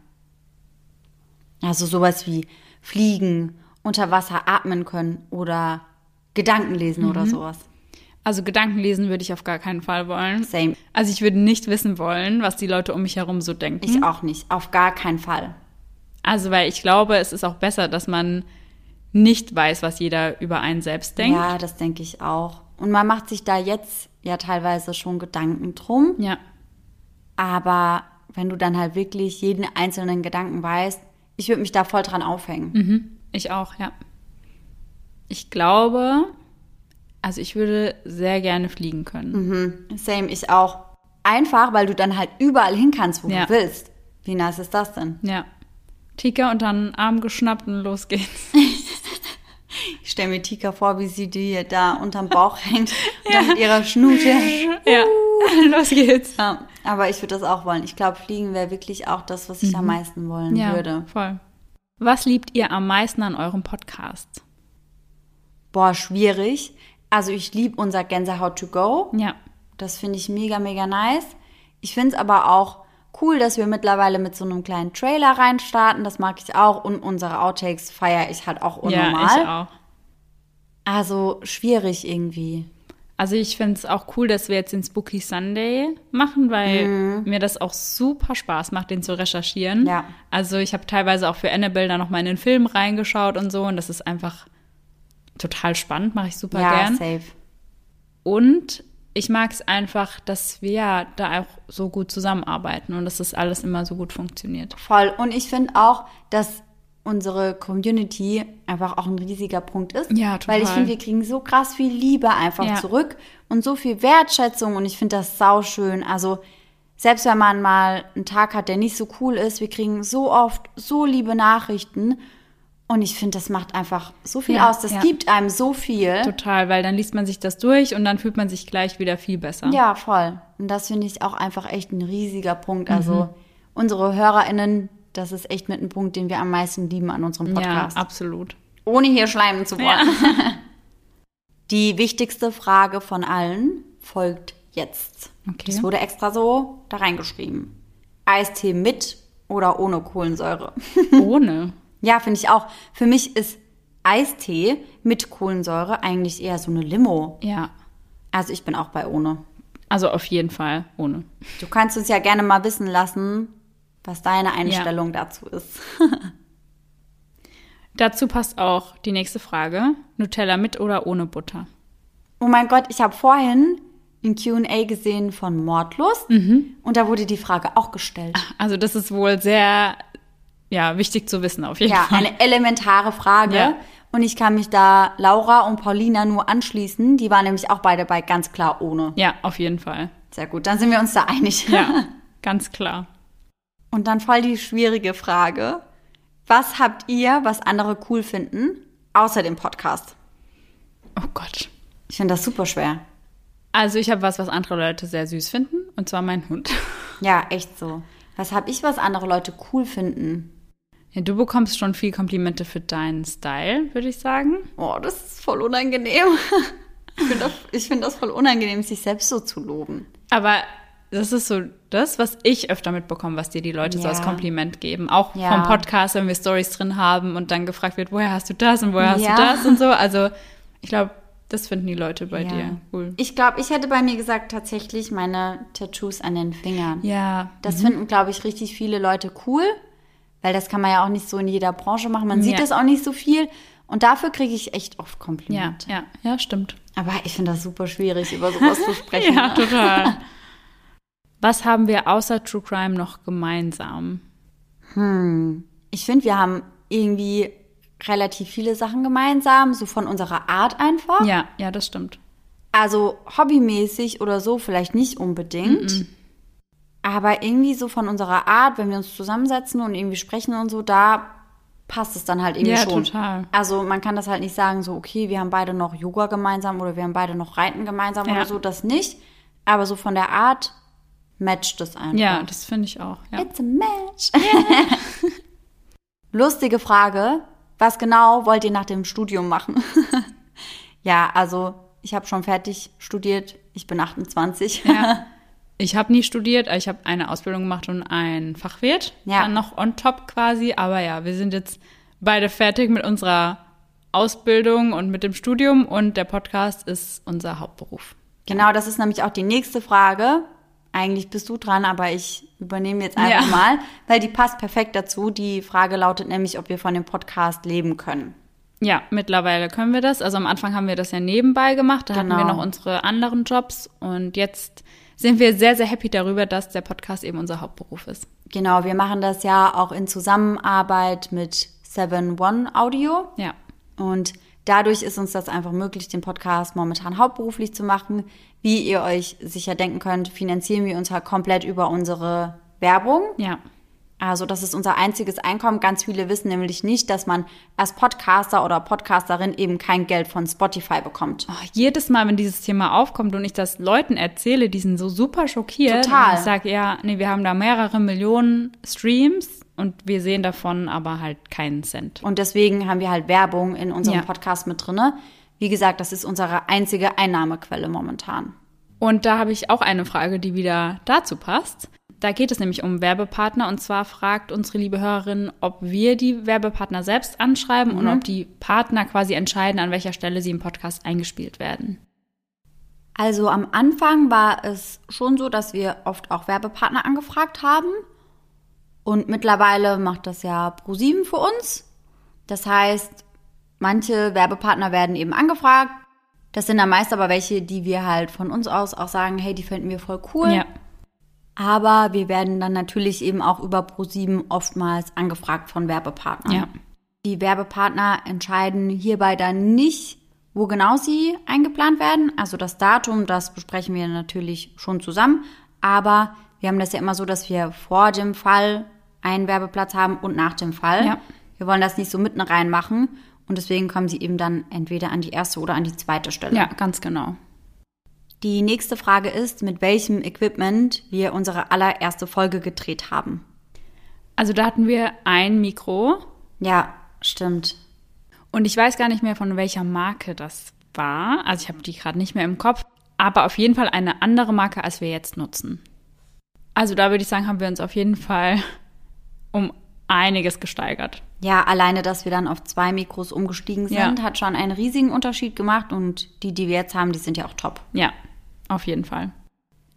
Also sowas wie fliegen, unter Wasser atmen können oder Gedanken lesen Mhm. oder sowas. Also Gedanken lesen würde ich auf gar keinen Fall wollen. Same. Also ich würde nicht wissen wollen, was die Leute um mich herum so denken. Ich auch nicht. Auf gar keinen Fall. Also weil ich glaube, es ist auch besser, dass man nicht weiß, was jeder über einen selbst denkt. Ja, das denke ich auch. Und man macht sich da jetzt ja teilweise schon Gedanken drum. Ja. Aber wenn du dann halt wirklich jeden einzelnen Gedanken weißt, ich würde mich da voll dran aufhängen. Mhm. Ich auch, ja. Ich glaube, also ich würde sehr gerne fliegen können. Same, ich auch. Einfach, weil du dann halt überall hin kannst, wo Ja. du willst. Wie nice ist das denn? Ja. Tika und dann Arm geschnappt und los geht's. [laughs] Ich stelle mir Tika vor, wie sie dir da unterm Bauch hängt [laughs] und dann mit ihrer Schnute. [laughs] ja, los geht's. Ja, aber ich würde das auch wollen. Ich glaube, Fliegen wäre wirklich auch das, was ich am meisten wollen Ja, würde. voll. Was liebt ihr am meisten an eurem Podcast? boah, schwierig. Also ich liebe unser Gänsehaut to go. Ja. Das finde ich mega, mega nice. Ich finde es aber auch cool, dass wir mittlerweile mit so einem kleinen Trailer reinstarten. Das mag ich auch. Und unsere Outtakes feiere ich halt auch unnormal. Ja, ich auch. Also schwierig irgendwie. Also ich finde es auch cool, dass wir jetzt den Spooky Sunday machen, weil Mhm. mir das auch super Spaß macht, den zu recherchieren. Ja. Also ich habe teilweise auch für Annabelle da nochmal in den Film reingeschaut und so und das ist einfach total spannend, mache ich super ja, gern. safe. Und ich mag es einfach, dass wir da auch so gut zusammenarbeiten und dass das alles immer so gut funktioniert. Voll. Und ich finde auch, dass unsere Community einfach auch ein riesiger Punkt ist. Ja, total. Weil ich finde, wir kriegen so krass viel Liebe einfach Ja. zurück und so viel Wertschätzung und ich finde das sauschön. Also selbst wenn man mal einen Tag hat, der nicht so cool ist, wir kriegen so oft so liebe Nachrichten und ich finde, das macht einfach so viel Ja, aus. Das ja. gibt einem so viel. Total, weil dann liest man sich das durch und dann fühlt man sich gleich wieder viel besser. Ja, voll. Und das finde ich auch einfach echt ein riesiger Punkt. Mhm. Also unsere HörerInnen, das ist echt mit einem Punkt, den wir am meisten lieben an unserem ja Podcast. absolut. Ohne hier schleimen zu wollen. [laughs] Die wichtigste Frage von allen folgt jetzt. Okay. Das wurde extra so da reingeschrieben. Eistee mit oder ohne Kohlensäure? [laughs] Ohne. Ja, finde ich auch. Für mich ist Eistee mit Kohlensäure eigentlich eher so eine Limo. Ja. Also ich bin auch bei ohne. Also auf jeden Fall ohne. Du kannst uns ja gerne mal wissen lassen, was deine Einstellung dazu ist. [laughs] Dazu passt auch die nächste Frage. Nutella mit oder ohne Butter? Oh mein Gott, ich habe vorhin ein Q&A gesehen von Mordlust und da wurde die Frage auch gestellt. Also das ist wohl sehr, ja, wichtig zu wissen auf jeden Ja, Fall. eine elementare Frage. Ja. Und ich kann mich da Laura und Paulina nur anschließen. Die waren nämlich auch beide bei ganz klar ohne. Ja, auf jeden Fall. Sehr gut, dann sind wir uns da einig. Ja, [laughs] ganz klar. Und dann voll die schwierige Frage. Was habt ihr, was andere cool finden, außer dem Podcast? Oh Gott. Ich finde das super schwer. Also ich habe was, was andere Leute sehr süß finden, und zwar mein Hund. [laughs] Ja, echt so. Was hab ich, was andere Leute cool finden? Ja, du bekommst schon viel Komplimente für deinen Style, würde ich sagen. Oh, das ist voll unangenehm. [laughs] Ich finde das, find das voll unangenehm, sich selbst so zu loben. Aber das ist so das, was ich öfter mitbekomme, was dir die Leute so Ja. als Kompliment geben. Auch Ja. vom Podcast, wenn wir Stories drin haben und dann gefragt wird, woher hast du das und woher hast Ja. du das und so. Also ich glaube, das finden die Leute bei dir cool. Ich glaube, ich hätte bei mir gesagt, tatsächlich meine Tattoos an den Fingern. Ja, Das finden, glaube ich, richtig viele Leute cool, weil das kann man ja auch nicht so in jeder Branche machen. Man sieht Ja. das auch nicht so viel. Und dafür kriege ich echt oft ja, Komplimente. ja, ja, stimmt. Aber ich finde das super schwierig, über sowas zu [laughs] sprechen. Ja, ne? total. [laughs] Was haben wir außer True Crime noch gemeinsam? Ich finde, wir haben irgendwie relativ viele Sachen gemeinsam, so von unserer Art einfach. Ja, ja, das stimmt. Also hobbymäßig oder so vielleicht nicht unbedingt. Aber irgendwie so von unserer Art, wenn wir uns zusammensetzen und irgendwie sprechen und so, da passt es dann halt irgendwie Ja, schon. total. Also man kann das halt nicht sagen, so, okay, wir haben beide noch Yoga gemeinsam oder wir haben beide noch Reiten gemeinsam Ja. oder so, das nicht. Aber so von der Art matcht es einfach. Ja, das finde ich auch. Ja. It's a match. [laughs] Lustige Frage. Was genau wollt ihr nach dem Studium machen? [laughs] ja, also ich habe schon fertig studiert. Ich bin 28. Ja. [laughs] Ich habe nie studiert, ich habe eine Ausbildung gemacht und ein Fachwirt. Ja. Dann noch on top quasi. Aber ja, wir sind jetzt beide fertig mit unserer Ausbildung und mit dem Studium und der Podcast ist unser Hauptberuf. Genau, das ist nämlich auch die nächste Frage. Eigentlich bist du dran, aber ich übernehme jetzt einfach Ja. mal, weil die passt perfekt dazu. Die Frage lautet nämlich, ob wir von dem Podcast leben können. Ja, mittlerweile können wir das. Also am Anfang haben wir das ja nebenbei gemacht. Da hatten wir Genau. noch unsere anderen Jobs und jetzt sind wir sehr, sehr happy darüber, dass der Podcast eben unser Hauptberuf ist. Genau, wir machen das ja auch in Zusammenarbeit mit 7 One Audio. Ja. Und dadurch ist uns das einfach möglich, den Podcast momentan hauptberuflich zu machen. Wie ihr euch sicher denken könnt, finanzieren wir uns halt komplett über unsere Werbung. Ja. Also das ist unser einziges Einkommen. Ganz viele wissen nämlich nicht, dass man als Podcaster oder Podcasterin eben kein Geld von Spotify bekommt. Oh, jedes Mal, wenn dieses Thema aufkommt und ich das Leuten erzähle, die sind so super schockiert. Total. Ich sage, ja, nee, wir haben da mehrere Millionen Streams und wir sehen davon aber halt keinen Cent. Und deswegen haben wir halt Werbung in unserem Ja. Podcast mit drinne. wie gesagt, das ist unsere einzige Einnahmequelle momentan. Und da habe ich auch eine Frage, die wieder dazu passt. Da geht es nämlich um Werbepartner und zwar fragt unsere liebe Hörerin, ob wir die Werbepartner selbst anschreiben mhm. und ob die Partner quasi entscheiden, an welcher Stelle sie im Podcast eingespielt werden. Also am Anfang war es schon so, dass wir oft auch Werbepartner angefragt haben. Und mittlerweile macht das ja ProSieben für uns. Das heißt, manche Werbepartner werden eben angefragt. Das sind dann meist aber welche, die wir halt von uns aus auch sagen, hey, die finden wir voll cool. Ja. Aber wir werden dann natürlich eben auch über ProSieben oftmals angefragt von Werbepartnern. Ja. Die Werbepartner entscheiden hierbei dann nicht, wo genau sie eingeplant werden. Also das Datum, das besprechen wir natürlich schon zusammen. Aber wir haben das ja immer so, dass wir vor dem Fall einen Werbeplatz haben und nach dem Fall. Ja. Wir wollen das nicht so mitten reinmachen. Und deswegen kommen sie eben dann entweder an die erste oder an die zweite Stelle. Ja, ganz genau. Die nächste Frage ist, mit welchem Equipment wir unsere allererste Folge gedreht haben. Also da hatten wir ein Mikro. Ja, stimmt. Und ich weiß gar nicht mehr, von welcher Marke das war. Also ich habe die gerade nicht mehr im Kopf. Aber auf jeden Fall eine andere Marke, als wir jetzt nutzen. Also da würde ich sagen, haben wir uns auf jeden Fall um einiges gesteigert. Ja, alleine, dass wir dann auf zwei Mikros umgestiegen sind, ja. hat schon einen riesigen Unterschied gemacht. Und die, die wir jetzt haben, die sind ja auch top. Ja, auf jeden Fall.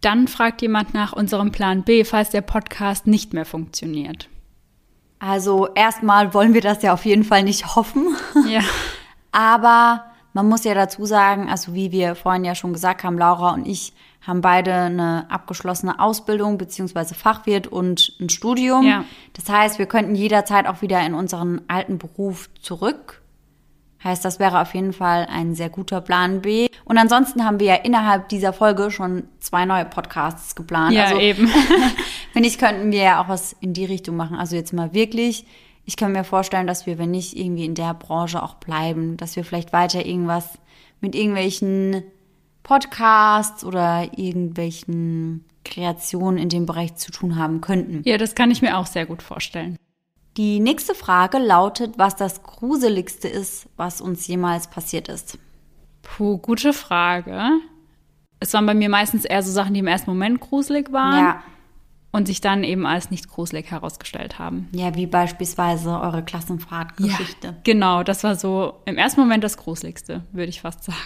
Dann fragt jemand nach unserem Plan B, falls der Podcast nicht mehr funktioniert. Also erstmal wollen wir das ja auf jeden Fall nicht hoffen. [laughs] Ja. Aber man muss ja dazu sagen, also wie wir vorhin ja schon gesagt haben, Laura und ich haben beide eine abgeschlossene Ausbildung beziehungsweise Fachwirt und ein Studium. Ja. Das heißt, wir könnten jederzeit auch wieder in unseren alten Beruf zurück. Heißt, das wäre auf jeden Fall ein sehr guter Plan B. Und ansonsten haben wir ja innerhalb dieser Folge schon zwei neue Podcasts geplant. Ja, also, eben. [laughs] [laughs] Finde ich, könnten wir ja auch was in die Richtung machen. Also jetzt mal wirklich. Ich kann mir vorstellen, dass wir, wenn nicht irgendwie in der Branche auch bleiben, dass wir vielleicht weiter irgendwas mit irgendwelchen Podcasts oder irgendwelchen Kreationen in dem Bereich zu tun haben könnten. Ja, das kann ich mir auch sehr gut vorstellen. Die nächste Frage lautet, was das Gruseligste ist, was uns jemals passiert ist. Puh, gute Frage. Es waren bei mir meistens eher so Sachen, die im ersten Moment gruselig waren. Ja. Und sich dann eben als nicht gruselig herausgestellt haben. Ja, wie beispielsweise eure Klassenfahrtgeschichte. Ja, genau, das war so im ersten Moment das Gruseligste, würde ich fast sagen.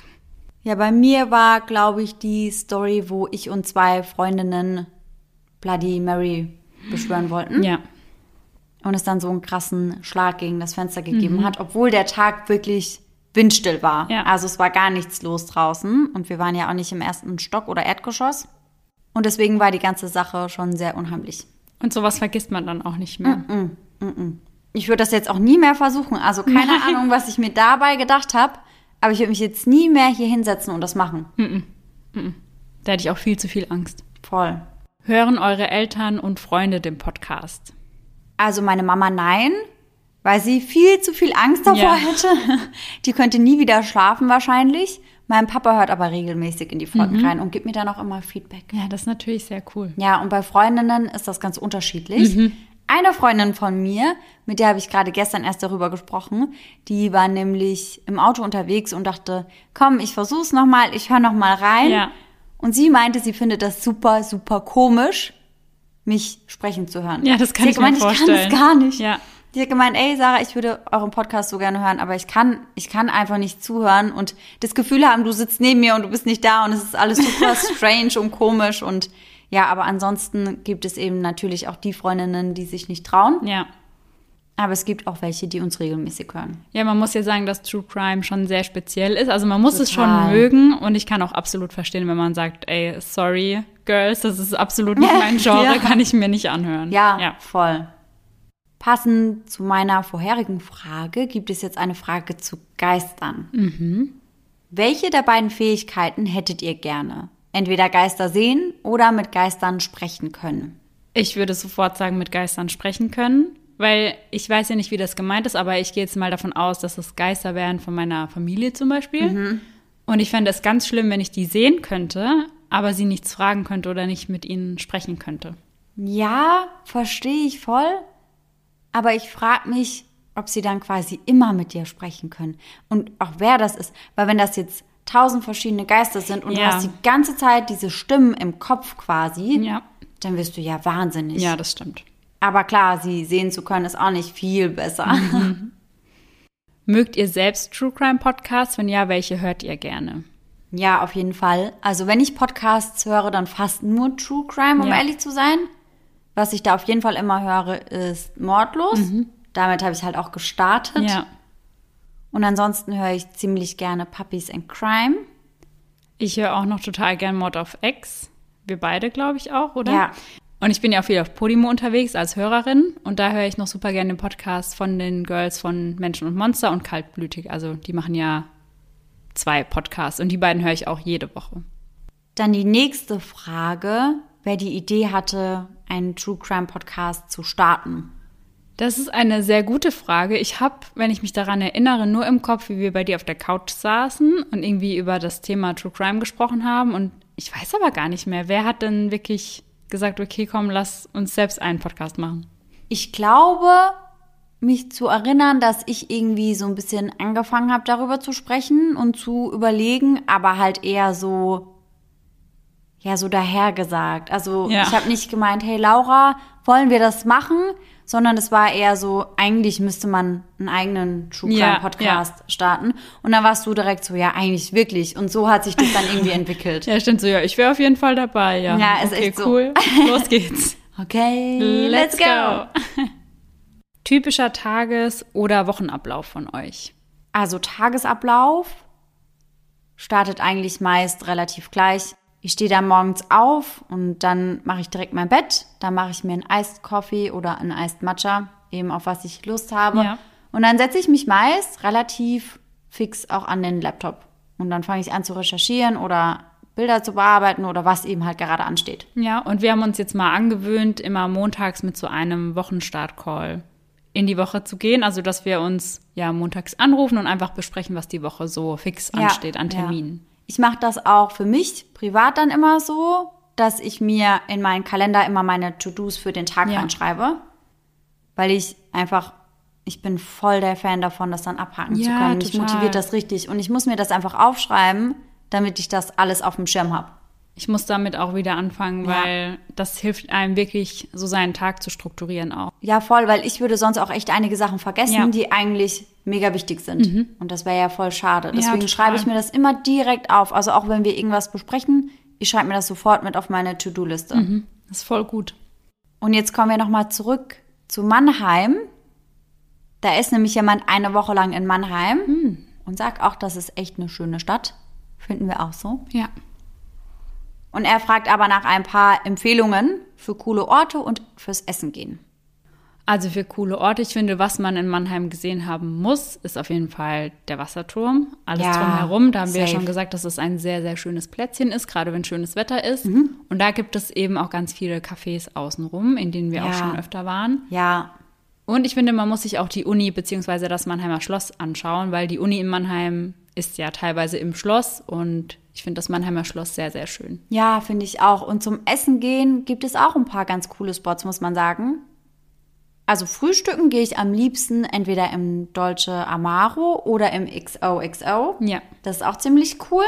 Ja, bei mir war, glaube ich, die Story, wo ich und zwei Freundinnen Bloody Mary beschwören wollten. Ja und es dann so einen krassen Schlag gegen das Fenster gegeben mhm. hat, obwohl der Tag wirklich windstill war. Ja. Also es war gar nichts los draußen und wir waren ja auch nicht im ersten Stock oder Erdgeschoss. Und deswegen war die ganze Sache schon sehr unheimlich. Und sowas vergisst man dann auch nicht mehr. Mm -mm, mm ich würde das jetzt auch nie mehr versuchen. Also keine Nein. Ahnung, was ich mir dabei gedacht habe. Aber ich würde mich jetzt nie mehr hier hinsetzen und das machen. Da hätte ich auch viel zu viel Angst. Voll. Hören eure Eltern und Freunde den Podcast? Also meine Mama nein, weil sie viel zu viel Angst davor ja. hätte. [laughs] Die könnte nie wieder schlafen wahrscheinlich. Mein Papa hört aber regelmäßig in die Folgen mhm. rein und gibt mir dann auch immer Feedback. Ja, das ist natürlich sehr cool. Ja, und bei Freundinnen ist das ganz unterschiedlich. Mhm. Eine Freundin von mir, mit der habe ich gerade gestern erst darüber gesprochen, die war nämlich im Auto unterwegs und dachte, komm, ich versuch's nochmal, ich höre nochmal rein. Ja. Und sie meinte, sie findet das super, super komisch, mich sprechen zu hören. Ja, das kann ich gemeint, mir vorstellen. Ich kann es gar nicht. Ja. Die hat gemeint, ey Sarah, ich würde euren Podcast so gerne hören, aber ich kann, ich kann einfach nicht zuhören und das Gefühl haben, du sitzt neben mir und du bist nicht da und es ist alles super [laughs] strange und komisch und ja, aber ansonsten gibt es eben natürlich auch die Freundinnen, die sich nicht trauen. Ja. Aber es gibt auch welche, die uns regelmäßig hören. Ja, man muss ja sagen, dass True Crime schon sehr speziell ist. Also man muss Total. es schon mögen und ich kann auch absolut verstehen, wenn man sagt, ey, sorry, Girls, das ist absolut nicht mein [laughs] Genre, ja. kann ich mir nicht anhören. Ja, ja, voll. Passend zu meiner vorherigen Frage gibt es jetzt eine Frage zu Geistern. Mhm. Welche der beiden Fähigkeiten hättet ihr gerne? Entweder Geister sehen oder mit Geistern sprechen können? Ich würde sofort sagen, mit Geistern sprechen können, weil ich weiß ja nicht, wie das gemeint ist, aber ich gehe jetzt mal davon aus, dass es Geister wären von meiner Familie zum Beispiel. Mhm. Und ich fände es ganz schlimm, wenn ich die sehen könnte, aber sie nichts fragen könnte oder nicht mit ihnen sprechen könnte. Ja, verstehe ich voll. Aber ich frage mich, ob sie dann quasi immer mit dir sprechen können. Und auch wer das ist. Weil wenn das jetzt tausend verschiedene Geister sind und Ja. du hast die ganze Zeit diese Stimmen im Kopf quasi, Ja. dann wirst du ja wahnsinnig. Ja, das stimmt. Aber klar, sie sehen zu können, ist auch nicht viel besser. Mhm. Mögt ihr selbst True Crime Podcasts? Wenn ja, welche hört ihr gerne? Ja, auf jeden Fall. Also wenn ich Podcasts höre, dann fast nur True Crime, um Ja. ehrlich zu sein. Was ich da auf jeden Fall immer höre, ist Mordlos. Damit habe ich halt auch gestartet. Mhm. Ja. Und ansonsten höre ich ziemlich gerne Puppies and Crime. Ich höre auch noch total gern Mod of X. Wir beide, glaube ich, auch, oder? Ja. Und ich bin ja auch viel auf Podimo unterwegs als Hörerin. Und da höre ich noch super gerne den Podcast von den Girls von Menschen und Monster und Kaltblütig. Also die machen ja zwei Podcasts. Und die beiden höre ich auch jede Woche. Dann die nächste Frage, wer die Idee hatte, einen True Crime Podcast zu starten. Das ist eine sehr gute Frage. Ich habe, wenn ich mich daran erinnere, nur im Kopf, wie wir bei dir auf der Couch saßen und irgendwie über das Thema True Crime gesprochen haben. Und ich weiß aber gar nicht mehr, wer hat denn wirklich gesagt, okay, komm, lass uns selbst einen Podcast machen. Ich glaube, mich zu erinnern, dass ich irgendwie so ein bisschen angefangen habe, darüber zu sprechen und zu überlegen, aber halt eher so, ja, so dahergesagt. Also Ja. ich habe nicht gemeint, hey Laura, wollen wir das machen? Sondern es war eher so, eigentlich müsste man einen eigenen True Ja, Crime Podcast starten. Und dann warst du direkt so, ja, eigentlich wirklich. Und so hat sich das dann irgendwie [laughs] entwickelt. Ja, stimmt so, ja, ich wäre auf jeden Fall dabei, ja. Ja, ist okay, echt so. cool. [laughs] Los geht's. Okay, let's go. [laughs] Typischer Tages- oder Wochenablauf von euch. Also Tagesablauf startet eigentlich meist relativ gleich. Ich stehe dann morgens auf und dann mache ich direkt mein Bett. Dann mache ich mir einen Iced Coffee oder einen Iced Matcha, eben auf was ich Lust habe. Ja. Und dann setze ich mich meist relativ fix auch an den Laptop. Und dann fange ich an zu recherchieren oder Bilder zu bearbeiten oder was eben halt gerade ansteht. Ja, und wir haben uns jetzt mal angewöhnt, immer montags mit so einem Wochenstart-Call in die Woche zu gehen. Also, dass wir uns ja montags anrufen und einfach besprechen, was die Woche so fix ansteht an ja. Ich mache das auch für mich privat dann immer so, dass ich mir in meinen Kalender immer meine To-Dos für den Tag Ja. reinschreibe. Weil ich einfach, ich bin voll der Fan davon, das dann abhaken zu Ja, können. Mich total. motiviert das richtig. Und ich muss mir das einfach aufschreiben, damit ich das alles auf dem Schirm habe. Ich muss damit auch wieder anfangen, Ja. weil das hilft einem wirklich, so seinen Tag zu strukturieren auch. Ja, voll, weil ich würde sonst auch echt einige Sachen vergessen, Ja. Die eigentlich mega wichtig sind. Und das wäre ja voll schade. Deswegen total. schreibe ich mir das immer direkt auf. Also auch wenn wir irgendwas besprechen, ich schreibe mir das sofort mit auf meine To-Do-Liste. Mhm. Das ist voll gut. Und jetzt kommen wir nochmal zurück zu Mannheim. Da ist nämlich jemand eine Woche lang in Mannheim Hm. und sagt auch, das ist echt eine schöne Stadt. Finden wir auch so. Ja. Und er fragt aber nach ein paar Empfehlungen für coole Orte und fürs Essen gehen. Also für coole Orte. Ich finde, was man in Mannheim gesehen haben muss, ist auf jeden Fall der Wasserturm. Alles Ja, drumherum. Da haben wir ja safe. schon gesagt, dass es ein sehr, sehr schönes Plätzchen ist, gerade wenn schönes Wetter ist. Mhm. Und da gibt es eben auch ganz viele Cafés außenrum, in denen wir auch Ja. schon öfter waren. Ja, Und ich finde, man muss sich auch die Uni bzw. das Mannheimer Schloss anschauen, weil die Uni in Mannheim ist ja teilweise im Schloss und ich finde das Mannheimer Schloss sehr, sehr schön. ja, finde ich auch. Und zum Essen gehen gibt es auch ein paar ganz coole Spots, muss man sagen. Also frühstücken gehe ich am liebsten entweder im Dolce Amaro oder im XOXO. Ja. Das ist auch ziemlich cool.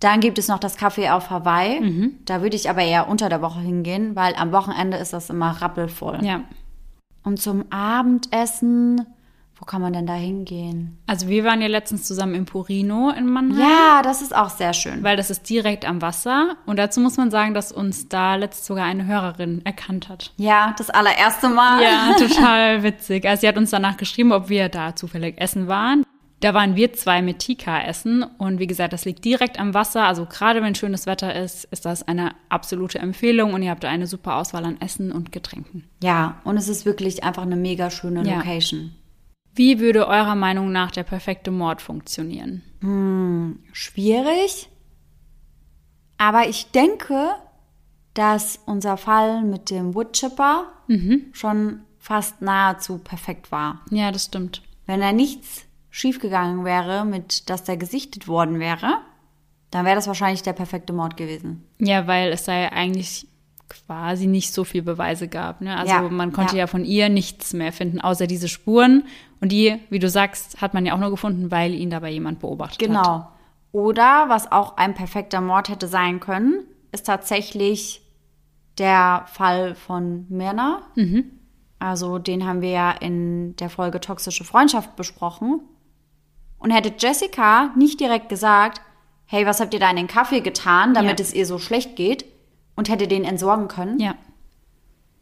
Dann gibt es noch das Café auf Hawaii. Mhm. Da würde ich aber eher unter der Woche hingehen, weil am Wochenende ist das immer rappelvoll. Ja. Und zum Abendessen, wo kann man denn da hingehen? Also wir waren ja letztens zusammen im Purino in Mannheim. Ja, das ist auch sehr schön. Weil das ist direkt am Wasser. Und dazu muss man sagen, dass uns da letzt sogar eine Hörerin erkannt hat. Ja, das allererste Mal. Ja, [laughs] total witzig. Also sie hat uns danach geschrieben, ob wir da zufällig essen waren. Da waren wir zwei mit Tika essen. Und wie gesagt, das liegt direkt am Wasser. Also gerade wenn schönes Wetter ist, ist das eine absolute Empfehlung. Und ihr habt da eine super Auswahl an Essen und Getränken. Ja, und es ist wirklich einfach eine mega schöne Ja. Location. Wie würde eurer Meinung nach der perfekte Mord funktionieren? Schwierig. Aber ich denke, dass unser Fall mit dem Woodchipper schon fast nahezu perfekt war. Ja, das stimmt. Wenn da nichts schiefgegangen wäre, mit dass der gesichtet worden wäre, dann wäre das wahrscheinlich der perfekte Mord gewesen. Ja, weil es sei eigentlich quasi nicht so viel Beweise gab. Ne? Also Ja, man konnte ja. ja. von ihr nichts mehr finden, außer diese Spuren. Und die, wie du sagst, hat man ja auch nur gefunden, weil ihn dabei jemand beobachtet hat. Genau. Oder was auch ein perfekter Mord hätte sein können, ist tatsächlich der Fall von Mirna. Also den haben wir ja in der Folge Toxische Freundschaft besprochen. Und hätte Jessica nicht direkt gesagt, hey, was habt ihr da in den Kaffee getan, damit Ja. es ihr so schlecht geht, und hätte den entsorgen können. Ja.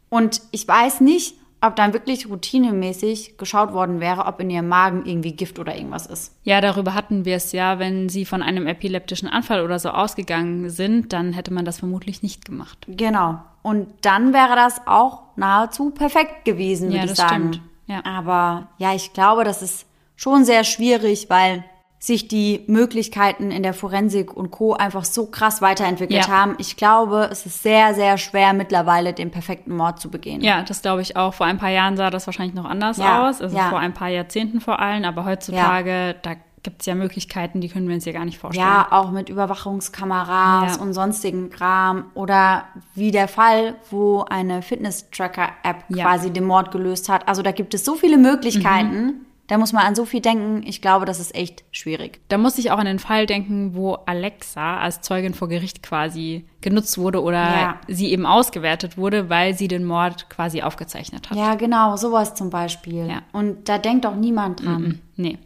Und ich weiß nicht, ob dann wirklich routinemäßig geschaut worden wäre, ob in ihrem Magen irgendwie Gift oder irgendwas ist. Ja, darüber hatten wir es ja. Wenn sie von einem epileptischen Anfall oder so ausgegangen sind, dann hätte man das vermutlich nicht gemacht. Genau. Und dann wäre das auch nahezu perfekt gewesen, Ja, würde ich das sagen. stimmt. Ja. Aber ja, ich glaube, das ist schon sehr schwierig, weil sich die Möglichkeiten in der Forensik und Co. einfach so krass weiterentwickelt Ja. haben. Ich glaube, es ist sehr, sehr schwer mittlerweile den perfekten Mord zu begehen. Ja, das glaube ich auch. Vor ein paar Jahren sah das wahrscheinlich noch anders Ja, aus. Also ja. vor ein paar Jahrzehnten vor allem. Aber heutzutage, da gibt es ja Möglichkeiten, die können wir uns ja gar nicht vorstellen. Ja, auch mit Überwachungskameras und sonstigen Kram. Oder wie der Fall, wo eine Fitness-Tracker-App Ja. quasi den Mord gelöst hat. Also da gibt es so viele Möglichkeiten. Da muss man an so viel denken. Ich glaube, das ist echt schwierig. Da muss ich auch an den Fall denken, wo Alexa als Zeugin vor Gericht quasi genutzt wurde oder Ja. sie eben ausgewertet wurde, weil sie den Mord quasi aufgezeichnet hat. Ja, genau, sowas zum Beispiel. Ja. Und da denkt auch niemand dran. Mhm. Nee.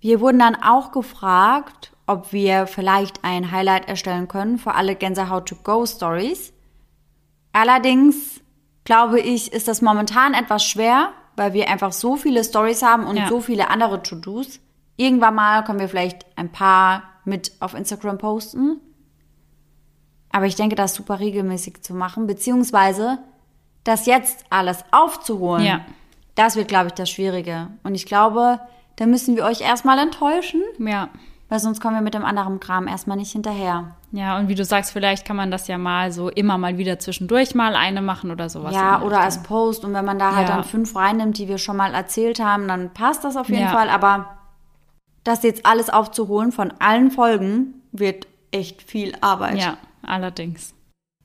Wir wurden dann auch gefragt, ob wir vielleicht ein Highlight erstellen können für alle Gänsehaut-to-go-Stories. Allerdings, glaube ich, ist das momentan etwas schwer, weil wir einfach so viele Stories haben und Ja. so viele andere To-Dos. Irgendwann mal können wir vielleicht ein paar mit auf Instagram posten. Aber ich denke, das super regelmäßig zu machen, beziehungsweise das jetzt alles aufzuholen. Ja. Das wird, glaube ich, das Schwierige. Und ich glaube, da müssen wir euch erstmal enttäuschen, Ja. Weil sonst kommen wir mit dem anderen Kram erstmal nicht hinterher. Ja, und wie du sagst, vielleicht kann man das ja mal so immer mal wieder zwischendurch mal eine machen oder sowas. ja, oder als. Post. Und wenn man da halt Ja. dann fünf reinnimmt, die wir schon mal erzählt haben, dann passt das auf jeden Ja. Fall. Aber das jetzt alles aufzuholen von allen Folgen wird echt viel Arbeit. Ja, allerdings.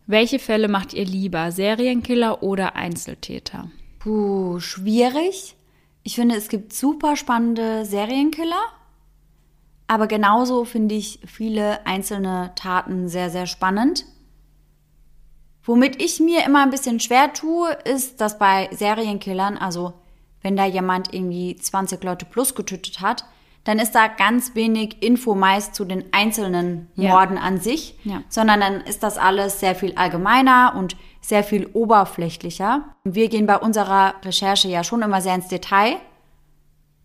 Welche Fälle macht ihr lieber? Serienkiller oder Einzeltäter? Puh, schwierig. Ich finde, es gibt super spannende Serienkiller. Aber genauso finde ich viele einzelne Taten sehr, sehr spannend. Womit ich mir immer ein bisschen schwer tue, ist, dass bei Serienkillern, also wenn da jemand irgendwie 20 Leute plus getötet hat, dann ist da ganz wenig Info meist zu den einzelnen Ja. Morden an sich, Ja. sondern dann ist das alles sehr viel allgemeiner und sehr viel oberflächlicher. Wir gehen bei unserer Recherche ja schon immer sehr ins Detail.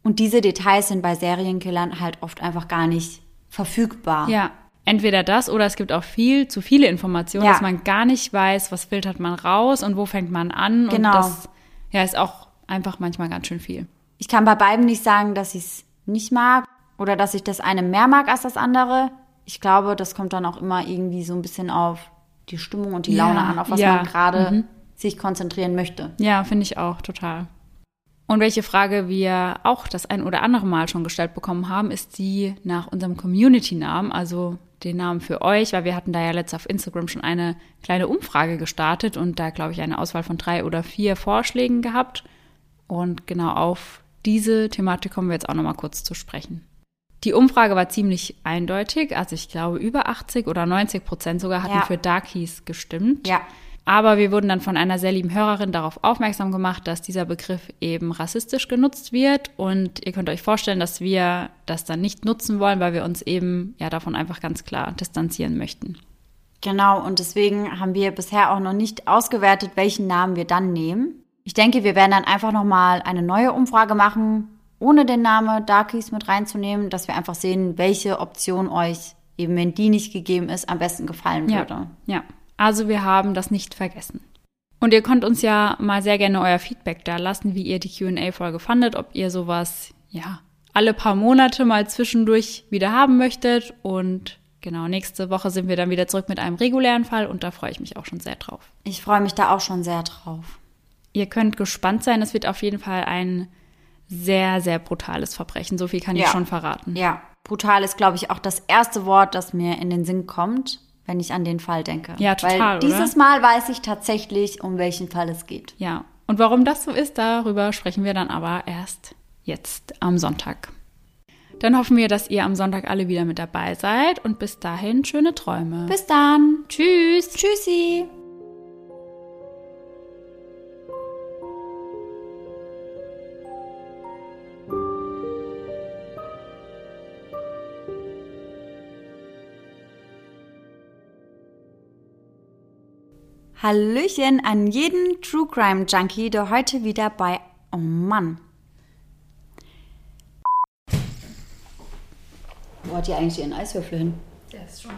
Und diese Details sind bei Serienkillern halt oft einfach gar nicht verfügbar. Ja, entweder das oder es gibt auch viel zu viele Informationen, Ja. dass man gar nicht weiß, was filtert man raus und wo fängt man an. Genau. Und das ja, ist auch einfach manchmal ganz schön viel. Ich kann bei beiden nicht sagen, dass ich es nicht mag oder dass ich das eine mehr mag als das andere. Ich glaube, das kommt dann auch immer irgendwie so ein bisschen auf die Stimmung und die Ja, Laune an, auf was man gerade mhm. sich konzentrieren möchte. Ja, finde ich auch total. Und welche Frage wir auch das ein oder andere Mal schon gestellt bekommen haben, ist die nach unserem Community-Namen, also den Namen für euch, weil wir hatten da ja letztes auf Instagram schon eine kleine Umfrage gestartet und da, glaube ich, eine Auswahl von drei oder vier Vorschlägen gehabt. Und genau auf diese Thematik kommen wir jetzt auch nochmal kurz zu sprechen. Die Umfrage war ziemlich eindeutig, also ich glaube über 80 oder 90 Prozent sogar hatten Ja. für Darkies gestimmt. Ja. Aber wir wurden dann von einer sehr lieben Hörerin darauf aufmerksam gemacht, dass dieser Begriff eben rassistisch genutzt wird. Und ihr könnt euch vorstellen, dass wir das dann nicht nutzen wollen, weil wir uns eben ja davon einfach ganz klar distanzieren möchten. Genau, und deswegen haben wir bisher auch noch nicht ausgewertet, welchen Namen wir dann nehmen. Ich denke, wir werden dann einfach nochmal eine neue Umfrage machen, ohne den Namen Darkies mit reinzunehmen, dass wir einfach sehen, welche Option euch, eben wenn die nicht gegeben ist, am besten gefallen würde. Ja, ja. Also wir haben das nicht vergessen. Und ihr könnt uns ja mal sehr gerne euer Feedback da lassen, wie ihr die Q&A-Folge fandet, ob ihr sowas, ja, alle paar Monate mal zwischendurch wieder haben möchtet. Und genau, nächste Woche sind wir dann wieder zurück mit einem regulären Fall und da freue ich mich auch schon sehr drauf. Ich freue mich da auch schon sehr drauf. Ihr könnt gespannt sein, es wird auf jeden Fall ein sehr, sehr brutales Verbrechen. So viel kann ich Ja. schon verraten. Ja, brutal ist, glaube ich, auch das erste Wort, das mir in den Sinn kommt, wenn ich an den Fall denke. Ja, total, Weil dieses Mal weiß ich tatsächlich, um welchen Fall es geht. Ja. Und warum das so ist, darüber sprechen wir dann aber erst jetzt am Sonntag. Dann hoffen wir, dass ihr am Sonntag alle wieder mit dabei seid und bis dahin schöne Träume. Bis dann. Tschüss. Tschüssi. Hallöchen an jeden True Crime Junkie, der heute wieder bei. Oh Mann. Wo hat die eigentlich ihren Eiswürfel hin? Der ist schon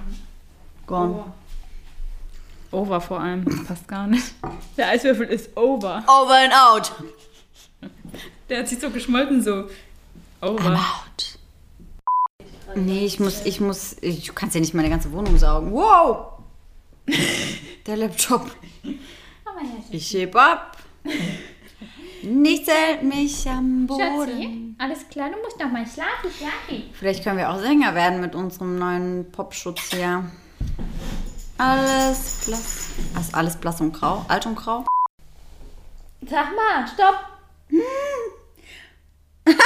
Gone. over vor allem. Passt gar nicht. Der Eiswürfel ist over. Over and out. Der hat sich so geschmolzen, so over. Out. Nee, ich muss, ich muss, ich, du kannst ja nicht meine ganze Wohnung saugen. Wow! [laughs] Der Laptop. Ich heb ab. Nichts hält mich am Boden. Schatzi, alles klar, du musst noch mal schlafen, schlafen. Vielleicht können wir auch Sänger werden mit unserem neuen Popschutz hier. Alles blass. Also alles blass und grau. Alt und grau. Sag mal, stopp. [laughs]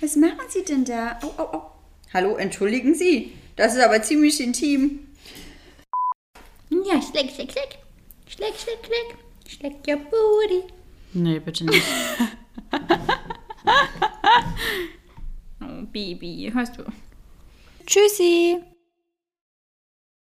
Was machen Sie denn da? Au, au, au. Hallo, entschuldigen Sie. Das ist aber ziemlich intim. Ja, schleck, schleck, schleck. Schleck, schleck, schleck. Schleck your booty. Nee, bitte nicht. [laughs] Oh, Baby, hörst du? Tschüssi.